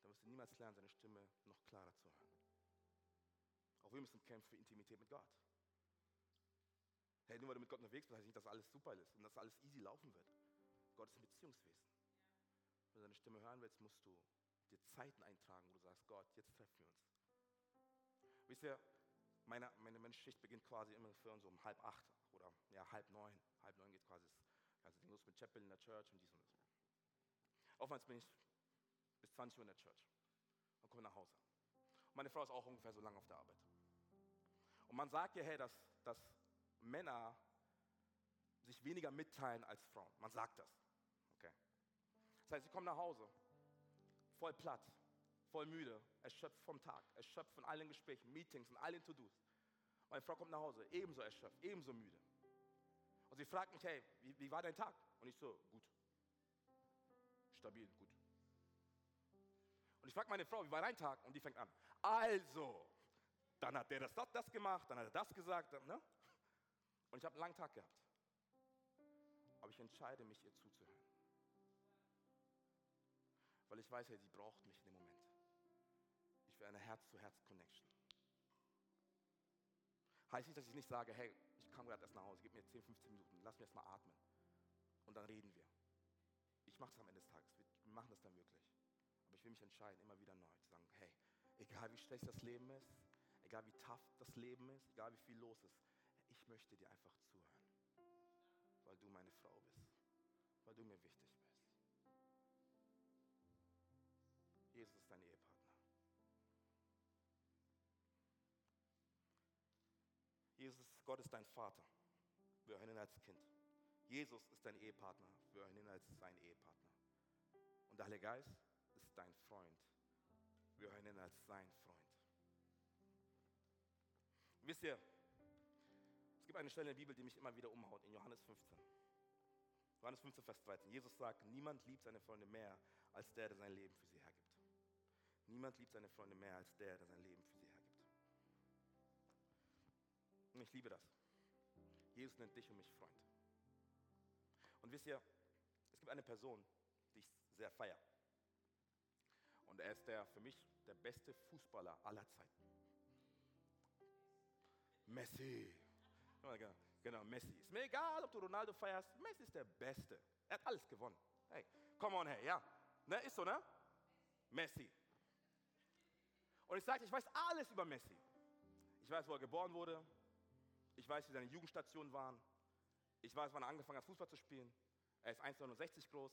dann wirst du niemals lernen, seine Stimme noch klarer zu hören. Auch wir müssen kämpfen für Intimität mit Gott. Hey, nur weil du mit Gott unterwegs bist, heißt nicht, dass alles super ist und dass alles easy laufen wird. Gott ist ein Beziehungswesen. Wenn du seine Stimme hören willst, musst du dir Zeiten eintragen, wo du sagst, Gott, jetzt treffen wir uns. Wisst ihr, meine, meine, meine Schicht beginnt quasi immer für uns um halb acht oder ja, halb neun. Halb neun geht quasi das ganze Ding los mit Chapel in der Church und dies und das. Oftmals bin ich bis 20 Uhr in der Church und komme nach Hause. Und meine Frau ist auch ungefähr so lange auf der Arbeit. Und man sagt ja, hey, dass, dass Männer sich weniger mitteilen als Frauen. Man sagt das. Das heißt, sie kommen nach Hause, voll platt, voll müde, erschöpft vom Tag, erschöpft von allen Gesprächen, Meetings und allen To-Dos. Meine Frau kommt nach Hause, ebenso erschöpft, ebenso müde. Und sie fragt mich, hey, wie, wie war dein Tag? Und ich so, gut. Stabil, gut. Und ich frage meine Frau, wie war dein Tag? Und die fängt an. Also, dann hat der das, das, das gemacht, dann hat er das gesagt. Ne? Und ich habe einen langen Tag gehabt. Aber ich entscheide mich, ihr zuzuhören. Weil ich weiß, ja, sie braucht mich in dem Moment. Ich will eine Herz-zu-Herz-Connection. Heißt nicht, dass ich nicht sage, hey, ich komme gerade erst nach Hause, gib mir 10, 15 Minuten, lass mich erst mal atmen. Und dann reden wir. Ich mache das am Ende des Tages. Wir machen das dann wirklich. Aber ich will mich entscheiden, immer wieder neu zu sagen, hey, egal wie schlecht das Leben ist, egal wie tough das Leben ist, egal wie viel los ist, ich möchte dir einfach zuhören, weil du meine Frau bist, weil du mir wichtig bist. Jesus ist dein Ehepartner. Jesus, Gott ist dein Vater. Wir hören ihn als Kind. Jesus ist dein Ehepartner. Wir hören ihn als sein Ehepartner. Und der Heilige Geist ist dein Freund. Wir hören ihn als sein Freund. Wisst ihr, es gibt eine Stelle in der Bibel, die mich immer wieder umhaut, in Johannes 15. Johannes 15, Vers 13. Jesus sagt, niemand liebt seine Freunde mehr, als der, der sein Leben für sie. Niemand liebt seine Freunde mehr, als der, der sein Leben für sie hergibt. Und ich liebe das. Jesus nennt dich und mich Freund. Und wisst ihr, es gibt eine Person, die ich sehr feiere. Und er ist der für mich der beste Fußballer aller Zeiten. Messi. Genau, Messi. Ist mir egal, ob du Ronaldo feierst. Messi ist der Beste. Er hat alles gewonnen. Hey, come on, hey, ja. Ne, ist so, ne? Messi. Und ich sage, ich weiß alles über Messi. Ich weiß, wo er geboren wurde. Ich weiß, wie seine Jugendstationen waren. Ich weiß, wann er angefangen hat, Fußball zu spielen. Er ist 1,69 groß.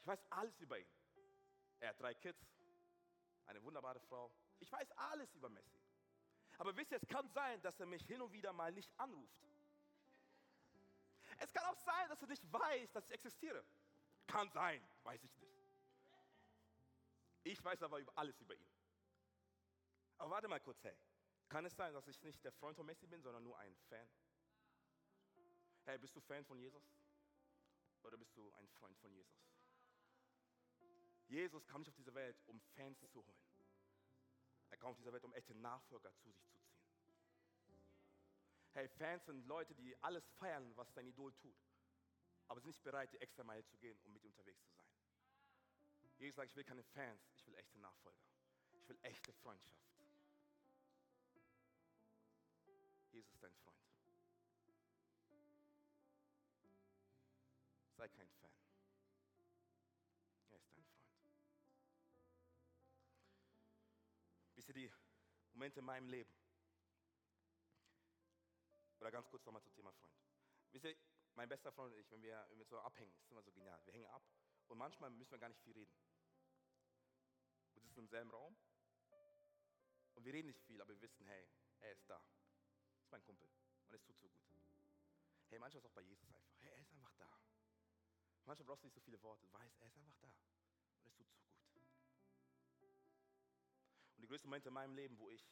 Ich weiß alles über ihn. Er hat drei Kids, eine wunderbare Frau. Ich weiß alles über Messi. Aber wisst ihr, es kann sein, dass er mich hin und wieder mal nicht anruft. Es kann auch sein, dass er nicht weiß, dass ich existiere. Kann sein, weiß ich nicht. Ich weiß aber alles über ihn. Aber warte mal kurz, hey. Kann es sein, dass ich nicht der Freund von Messi bin, sondern nur ein Fan? Hey, bist du Fan von Jesus? Oder bist du ein Freund von Jesus? Jesus kam nicht auf diese Welt, um Fans zu holen. Er kam auf diese Welt, um echte Nachfolger zu sich zu ziehen. Hey, Fans sind Leute, die alles feiern, was dein Idol tut, aber sind nicht bereit, die extra Meile zu gehen, um mit unterwegs zu sein. Jesus sagt, ich will keine Fans, ich echte Nachfolger. Ich will echte Freundschaft. Jesus ist dein Freund. Sei kein Fan. Er ist dein Freund. Wisst ihr die Momente in meinem Leben? Oder ganz kurz nochmal zum Thema Freund. Wisst ihr, mein bester Freund und ich, wenn wir, wenn wir so abhängen, ist immer so genial. Wir hängen ab und manchmal müssen wir gar nicht viel reden. Sitzen im selben Raum und wir reden nicht viel, aber wir wissen, hey, er ist da. Das ist mein Kumpel und es tut so gut. Hey, manchmal ist auch bei Jesus einfach. Hey, er ist einfach da. Manchmal brauchst du nicht so viele Worte. Weißt, er ist einfach da. Und es tut so gut. Und die größten Momente in meinem Leben, wo ich,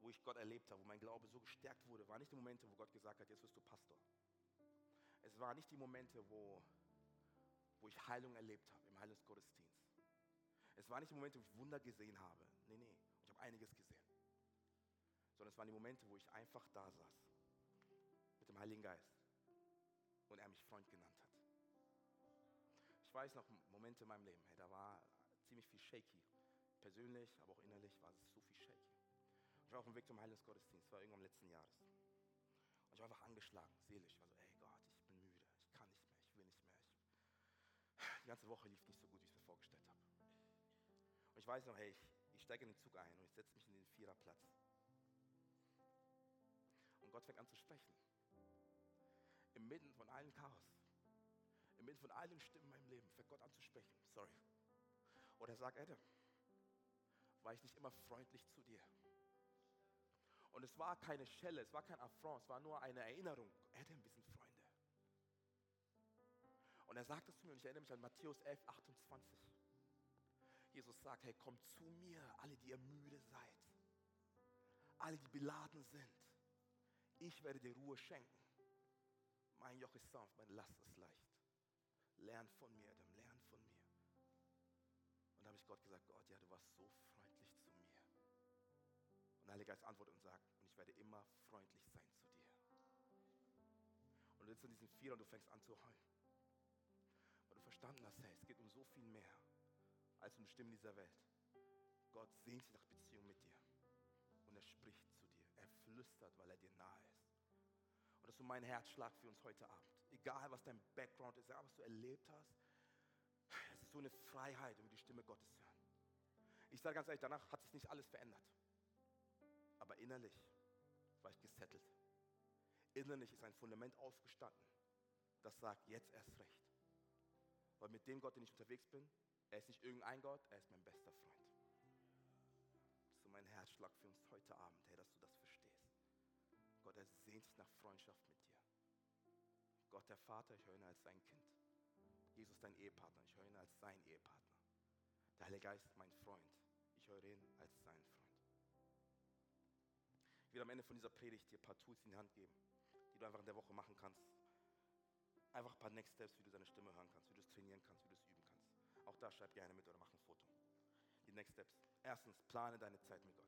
wo ich Gott erlebt habe, wo mein Glaube so gestärkt wurde, waren nicht die Momente, wo Gott gesagt hat, jetzt wirst du Pastor. Es waren nicht die Momente, wo, wo ich Heilung erlebt habe im Heilungsgottesdienst. Es waren nicht die Momente, wo ich Wunder gesehen habe. Nee, nee, ich habe einiges gesehen. Sondern es waren die Momente, wo ich einfach da saß mit dem Heiligen Geist und er mich Freund genannt hat. Ich weiß noch Momente in meinem Leben, hey, da war ziemlich viel shaky. Persönlich, aber auch innerlich war es so viel shaky. Und ich war auf dem Weg zum Heilungsgottesdienst, das war irgendwann letzten Jahres. Und ich war einfach angeschlagen, seelisch. Ich war so, ey Gott, ich bin müde, ich kann nicht mehr, ich will nicht mehr. Ich, die ganze Woche lief nicht so gut, ich weiß noch, hey, ich, ich steige in den Zug ein und ich setze mich in den Viererplatz. Und Gott fängt an zu sprechen. Inmitten von allen Chaos, inmitten von allen Stimmen in meinem Leben, fängt Gott an zu sprechen. Sorry. Oder er sagt, Adam, war ich nicht immer freundlich zu dir? Und es war keine Schelle, es war kein Affront, es war nur eine Erinnerung. Adam, wir sind Freunde. Und er sagt es zu mir und ich erinnere mich an Matthäus 11, 28. Jesus sagt, hey, kommt zu mir, alle, die ihr müde seid, alle, die beladen sind. Ich werde dir Ruhe schenken. Mein Joch ist sanft, meine Last ist leicht. Lern von mir, Adam, lern von mir. Und da habe ich Gott gesagt, Gott, ja, du warst so freundlich zu mir. Und der Heilige Geist antwortet und sagt, und ich werde immer freundlich sein zu dir. Und du sitzt in diesem Vier und du fängst an zu heulen. Weil du verstanden hast, hey, es geht um so viel mehr als um Stimmen dieser Welt. Gott sehnt sich nach Beziehung mit dir. Und er spricht zu dir. Er flüstert, weil er dir nahe ist. Und das ist so mein Herzschlag für uns heute Abend. Egal, was dein Background ist, egal, was du erlebt hast. Es ist so eine Freiheit, um die Stimme Gottes zu hören. Ich sage ganz ehrlich, danach hat sich nicht alles verändert. Aber innerlich war ich gesettelt. Innerlich ist ein Fundament aufgestanden, das sagt, jetzt erst recht. Weil mit dem Gott, den ich unterwegs bin, er ist nicht irgendein Gott, er ist mein bester Freund. Das ist so mein Herzschlag für uns heute Abend, hey, dass du das verstehst. Gott, er sehnt sich nach Freundschaft mit dir. Gott, der Vater, ich höre ihn als sein Kind. Jesus, dein Ehepartner, ich höre ihn als sein Ehepartner. Der Heilige Geist, mein Freund, ich höre ihn als seinen Freund. Ich will am Ende von dieser Predigt dir ein paar Tools in die Hand geben, die du einfach in der Woche machen kannst. Einfach ein paar Next Steps, wie du deine Stimme hören kannst, wie du es trainieren kannst, wie du es üben. Auch da schreib gerne mit oder mach ein Foto. Die Next Steps. Erstens, plane deine Zeit mit Gott.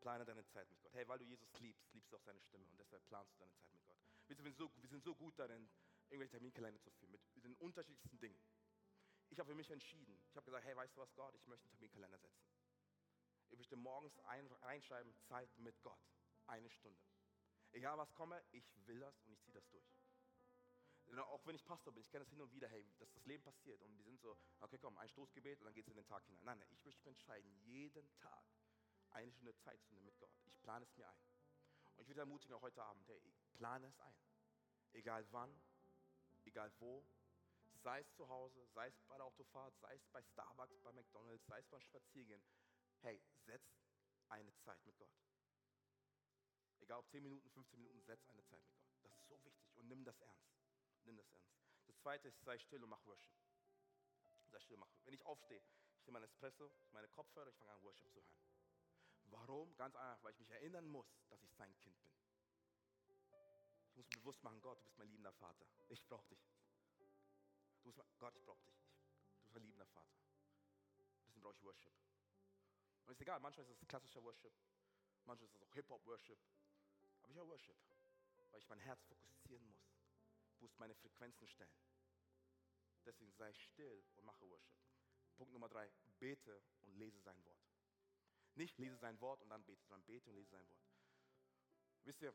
Plane deine Zeit mit Gott. Hey, weil du Jesus liebst, liebst du auch seine Stimme und deshalb planst du deine Zeit mit Gott. Wir sind so, wir sind so gut darin, irgendwelche Terminkalender zu führen, mit den unterschiedlichsten Dingen. Ich habe für mich entschieden. Ich habe gesagt, hey, weißt du was, Gott, ich möchte einen Terminkalender setzen. Ich möchte morgens ein, reinschreiben, Zeit mit Gott. Eine Stunde. Egal was komme, ich will das und ich ziehe das durch. Auch wenn ich Pastor bin, ich kenne das hin und wieder, hey, dass das Leben passiert und wir sind so, okay, komm, ein Stoßgebet und dann geht es in den Tag hinein. Nein, nein, ich möchte mich entscheiden, jeden Tag eine Stunde Zeit zu nehmen mit Gott. Ich plane es mir ein. Und ich würde ermutigen, auch heute Abend, hey, plane es ein. Egal wann, egal wo, sei es zu Hause, sei es bei der Autofahrt, sei es bei Starbucks, bei McDonalds, sei es beim Spaziergehen. Hey, setz eine Zeit mit Gott. Egal ob 10 Minuten, 15 Minuten, setz eine Zeit mit Gott. Das ist so wichtig und nimm das ernst. Nimm das ernst. Das zweite ist, sei still und mach Worship. Sei still und mach. Wenn ich aufstehe, ich nehme mein Espresso, meine Kopfhörer, ich fange an, Worship zu hören. Warum? Ganz einfach, weil ich mich erinnern muss, dass ich sein Kind bin. Ich muss mir bewusst machen, Gott, du bist mein liebender Vater. Ich brauche dich. Du bist mein, Gott, ich brauche dich. Du bist mein liebender Vater. Deswegen brauche ich Worship. Und ist egal, manchmal ist es klassischer Worship, manchmal ist es auch Hip-Hop-Worship. Aber ich höre Worship, weil ich mein Herz fokussieren muss. Muss meine Frequenzen stellen. Deswegen sei still und mache Worship. Punkt Nummer drei, bete und lese sein Wort. Nicht lese sein Wort und dann bete, sondern bete und lese sein Wort. Wisst ihr,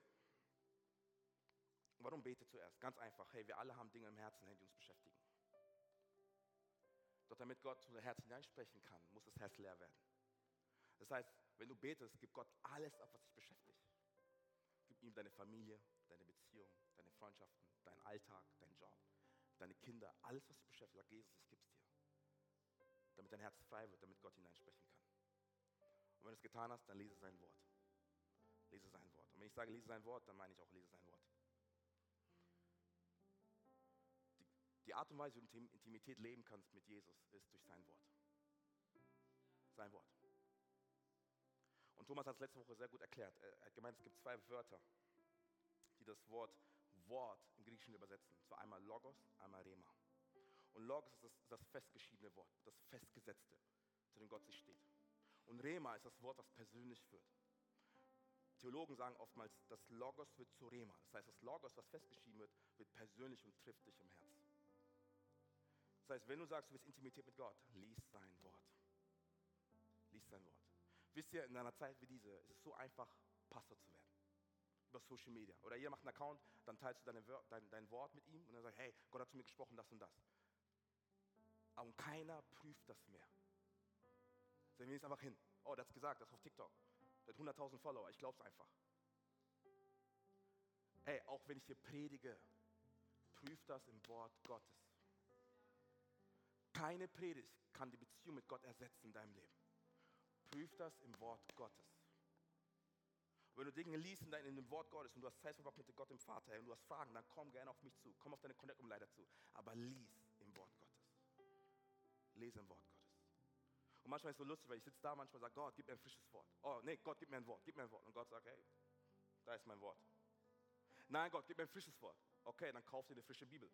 warum bete zuerst? Ganz einfach, hey, wir alle haben Dinge im Herzen, die uns beschäftigen. Doch damit Gott unser Herz hineinsprechen kann, muss das Herz leer werden. Das heißt, wenn du betest, gib Gott alles ab, was dich beschäftigt. Gib ihm deine Familie, deine Beziehung, Freundschaften, deinen Alltag, deinen Job, deine Kinder, alles, was dich beschäftigt. Sag Jesus, ich gib's dir. Damit dein Herz frei wird, damit Gott hineinsprechen kann. Und wenn du es getan hast, dann lese sein Wort. Lese sein Wort. Und wenn ich sage, lese sein Wort, dann meine ich auch, lese sein Wort. Die, die Art und Weise, wie du Intimität leben kannst mit Jesus, ist durch sein Wort. Sein Wort. Und Thomas hat es letzte Woche sehr gut erklärt. Er hat gemeint, es gibt zwei Wörter, die das Wort Wort im Griechischen übersetzen. zwar einmal Logos, einmal Rema. Und Logos ist das, das festgeschriebene Wort, das festgesetzte, zu dem Gott sich steht. Und Rema ist das Wort, das persönlich wird. Theologen sagen oftmals, das Logos wird zu Rema. Das heißt, das Logos, was festgeschrieben wird, wird persönlich und trifft dich im Herz. Das heißt, wenn du sagst, du willst Intimität mit Gott, lies sein Wort. Lies sein Wort. Wisst ihr, in einer Zeit wie diese ist es so einfach, Pastor zu werden. Über Social Media. Oder ihr macht einen Account, dann teilst du deine, dein, dein Wort mit ihm und dann sagst, hey, Gott hat zu mir gesprochen, das und das. Aber keiner prüft das mehr. Sagen wir es einfach hin. Oh, der hat es gesagt, das ist auf TikTok. Der hat 100.000 Follower, ich glaube es einfach. Hey, auch wenn ich dir predige, prüf das im Wort Gottes. Keine Predigt kann die Beziehung mit Gott ersetzen in deinem Leben. Prüf das im Wort Gottes. Wenn du Dinge liest in, dem Wort Gottes und du hast Zeit verbracht mit Gott dem Vater und du hast Fragen, dann komm gerne auf mich zu. Komm auf deine Connect-Umleiter zu. Aber lies im Wort Gottes. Lese im Wort Gottes. Und manchmal ist es so lustig, weil ich sitze da manchmal sage, Gott, gib mir ein frisches Wort. Oh, nee, Gott, gib mir ein Wort, gib mir ein Wort. Und Gott sagt, hey, da ist mein Wort. Nein, Gott, gib mir ein frisches Wort. Okay, dann kauf dir eine frische Bibel.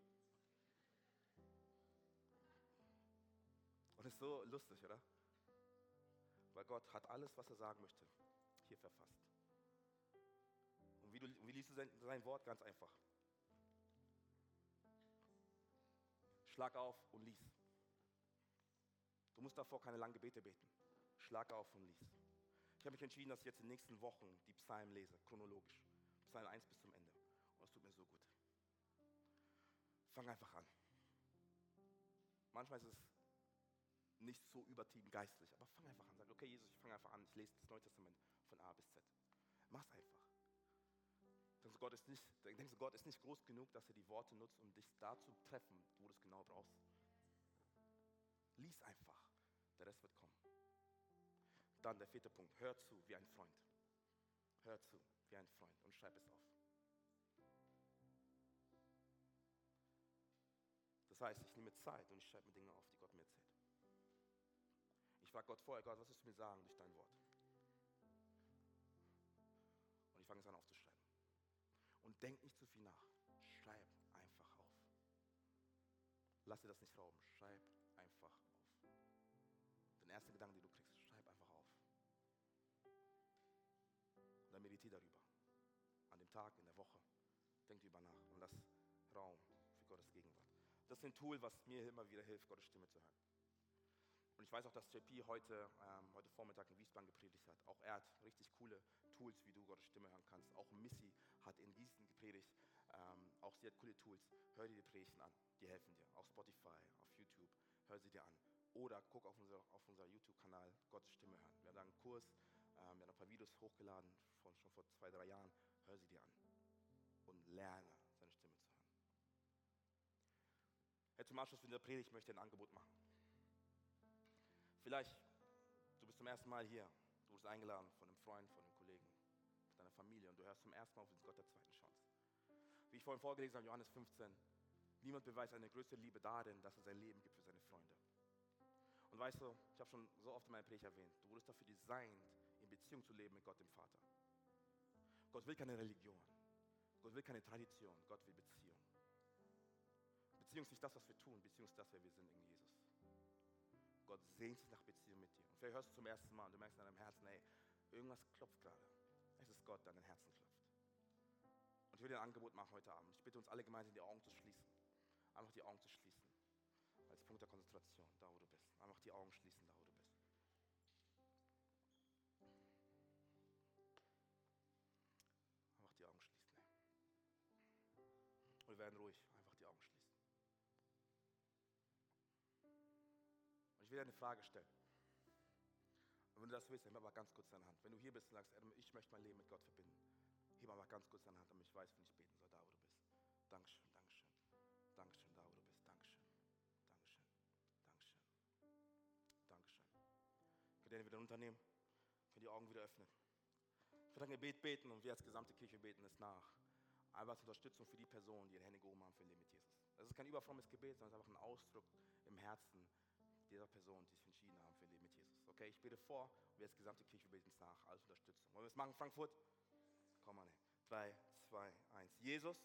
Und es ist so lustig, oder? Weil Gott hat alles, was er sagen möchte, hier verfasst. Du, wie liest du sein, sein Wort? Ganz einfach. Schlag auf und lies. Du musst davor keine langen Gebete beten. Schlag auf und lies. Ich habe mich entschieden, dass ich jetzt in den nächsten Wochen die Psalmen lese, chronologisch. Psalm 1 bis zum Ende. Und es tut mir so gut. Fang einfach an. Manchmal ist es nicht so übertrieben geistlich, aber fang einfach an. Sag, okay, Jesus, ich fange einfach an. Ich lese das Neue Testament von A bis Z. Mach's einfach. Denkst du, Gott ist nicht, denkst du, Gott ist nicht groß genug, dass er die Worte nutzt, um dich da zu treffen, wo du es genau brauchst? Lies einfach. Der Rest wird kommen. Dann der vierte Punkt. Hör zu wie ein Freund. Hör zu wie ein Freund und schreib es auf. Das heißt, ich nehme Zeit und ich schreibe mir Dinge auf, die Gott mir erzählt. Ich frage Gott vorher, Gott, was willst du mir sagen durch dein Wort? Und ich fange es an aufzuschreiben. Denk nicht zu viel nach. Schreib einfach auf. Lass dir das nicht rauben. Schreib einfach auf. Den ersten Gedanken, den du kriegst, schreib einfach auf. Und dann meditiere darüber. An dem Tag, in der Woche. Denk darüber nach und lass Raum für Gottes Gegenwart. Das ist ein Tool, was mir immer wieder hilft, Gottes Stimme zu hören. Und ich weiß auch, dass JP heute, ähm, heute Vormittag in Wiesbaden gepredigt hat. Auch er hat richtig coole Tools, wie du Gottes Stimme hören kannst. Auch Missy hat in Gießen gepredigt. Ähm, auch sie hat coole Tools. Hör dir die Predigten an, die helfen dir. Auf Spotify, auf YouTube, hör sie dir an. Oder guck auf unser, auf unser YouTube-Kanal Gottes Stimme hören. Wir haben da einen Kurs, ähm, wir haben ein paar Videos hochgeladen, von, schon vor zwei, drei Jahren. Hör sie dir an und lerne, seine Stimme zu hören. Hey, zum Abschluss von der Predigt möchte ich ein Angebot machen. Vielleicht, du bist zum ersten Mal hier, du wurdest eingeladen von einem Freund, von einem Kollegen, von deiner Familie und du hörst zum ersten Mal auf den Gott der zweiten Chance. Wie ich vorhin vorgelesen habe, Johannes 15, niemand beweist eine größere Liebe darin, dass er sein Leben gibt für seine Freunde. Und weißt du, ich habe schon so oft in meiner Predigt erwähnt, du wurdest dafür designt, in Beziehung zu leben mit Gott dem Vater. Gott will keine Religion. Gott will keine Tradition. Gott will Beziehung. Beziehung ist nicht das, was wir tun. Beziehung ist das, wer wir sind in Jesus. Gott sehnt sich nach Beziehung mit dir. Und vielleicht hörst du zum ersten Mal und du merkst in deinem Herzen, ey, irgendwas klopft gerade. Es ist Gott, der an dein Herzen klopft. Und ich will dir ein Angebot machen heute Abend. Ich bitte uns alle gemeinsam, die Augen zu schließen. Einfach die Augen zu schließen. Als Punkt der Konzentration, da wo du bist. Einfach die Augen schließen, da wo du bist. Einfach die Augen schließen. Und wir werden ruhig. Will dir eine Frage stellen. Und wenn du das willst, heb aber ganz kurz deine Hand. Wenn du hier bist und sagst, Adam, ich möchte mein Leben mit Gott verbinden, heb aber ganz kurz deine Hand, damit ich weiß, wenn ich beten soll, da wo du bist. Dankeschön, Dankeschön, Dankeschön, da wo du bist. Dankeschön, Dankeschön, Dankeschön, Dankeschön. Könnt ihr den wieder runternehmen? Könnt die Augen wieder öffnen? Ich werde ein Gebet beten und wir als gesamte Kirche beten es nach. Einfach als Unterstützung für die Personen, die ihre Hände gehoben haben für Leben mit Jesus. Das ist kein überfrommes Gebet, sondern es ist einfach ein Ausdruck im Herzen dieser Person, die sich entschieden haben für ein Leben mit Jesus. Okay, ich bete vor und wir als gesamte Kirche beten es nach, als Unterstützung. Wollen wir es machen, Frankfurt? Komm mal, 3, 2, 1. Jesus,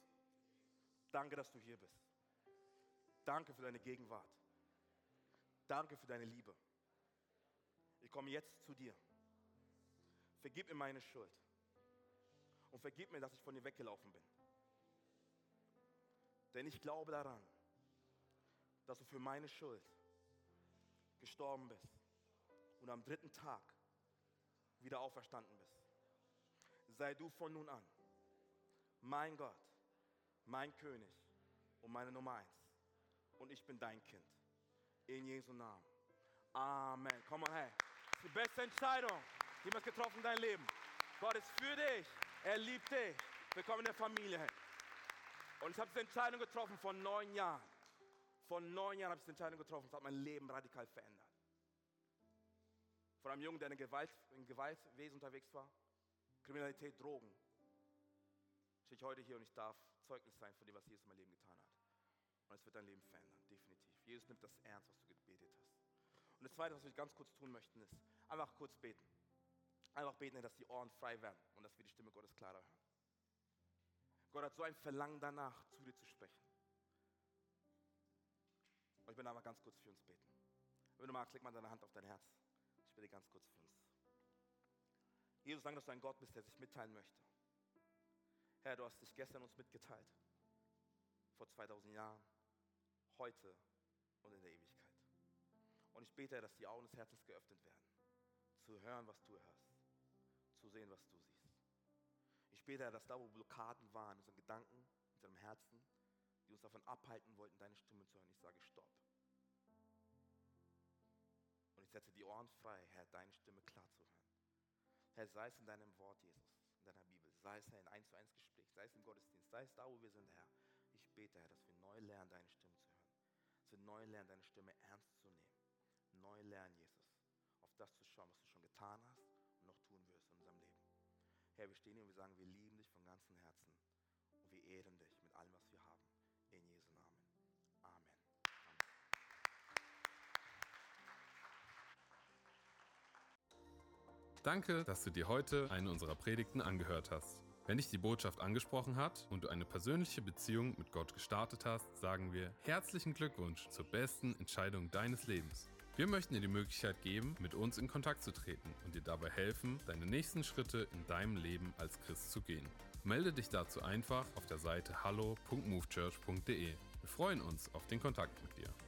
danke, dass du hier bist. Danke für deine Gegenwart. Danke für deine Liebe. Ich komme jetzt zu dir. Vergib mir meine Schuld. Und vergib mir, dass ich von dir weggelaufen bin. Denn ich glaube daran, dass du für meine Schuld gestorben bist und am dritten Tag wieder auferstanden bist. Sei du von nun an mein Gott, mein König und meine Nummer eins. Und ich bin dein Kind. In Jesu Namen. Amen. Komm mal her. Das ist die beste Entscheidung, die man getroffen in dein Leben. Gott ist für dich. Er liebt dich. Willkommen in der Familie. Und ich habe diese Entscheidung getroffen vor neun Jahren. Vor neun Jahren habe ich diese Entscheidung getroffen. Das hat mein Leben radikal verändert. Von einem Jungen, der in, Gewalt, in Gewaltwesen unterwegs war, Kriminalität, Drogen, stehe ich heute hier und ich darf Zeugnis sein von dem, was Jesus in meinem Leben getan hat. Und es wird dein Leben verändern, definitiv. Jesus nimmt das ernst, was du gebetet hast. Und das Zweite, was wir ganz kurz tun möchten, ist einfach kurz beten. Einfach beten, dass die Ohren frei werden und dass wir die Stimme Gottes klarer hören. Gott hat so ein Verlangen danach, zu dir zu sprechen. Und ich will einmal ganz kurz für uns beten. Wenn du magst, leg mal deine Hand auf dein Herz. Ich bitte ganz kurz für uns. Jesus, danke, dass du ein Gott bist, der sich mitteilen möchte. Herr, du hast dich gestern uns mitgeteilt. Vor 2000 Jahren, heute und in der Ewigkeit. Und ich bete, dass die Augen des Herzens geöffnet werden, zu hören, was du hörst, zu sehen, was du siehst. Ich bete, dass da, wo Blockaden waren, in unseren Gedanken, in unserem Herzen, die uns davon abhalten wollten, deine Stimme zu hören, ich sage Stopp. Und ich setze die Ohren frei, Herr, deine Stimme klar zu hören. Herr, sei es in deinem Wort, Jesus, in deiner Bibel, sei es, in 1 zu 1 Gespräch, sei es im Gottesdienst, sei es da, wo wir sind, Herr. Ich bete, Herr, dass wir neu lernen, deine Stimme zu hören. Dass wir neu lernen, deine Stimme ernst zu nehmen. Neu lernen, Jesus, auf das zu schauen, was du schon getan hast und noch tun wirst in unserem Leben. Herr, wir stehen hier und wir sagen, wir lieben dich von ganzem Herzen und wir ehren dich Danke, dass du dir heute eine unserer Predigten angehört hast. Wenn dich die Botschaft angesprochen hat und du eine persönliche Beziehung mit Gott gestartet hast, sagen wir herzlichen Glückwunsch zur besten Entscheidung deines Lebens. Wir möchten dir die Möglichkeit geben, mit uns in Kontakt zu treten und dir dabei helfen, deine nächsten Schritte in deinem Leben als Christ zu gehen. Melde dich dazu einfach auf der Seite hallo.movechurch.de. Wir freuen uns auf den Kontakt mit dir.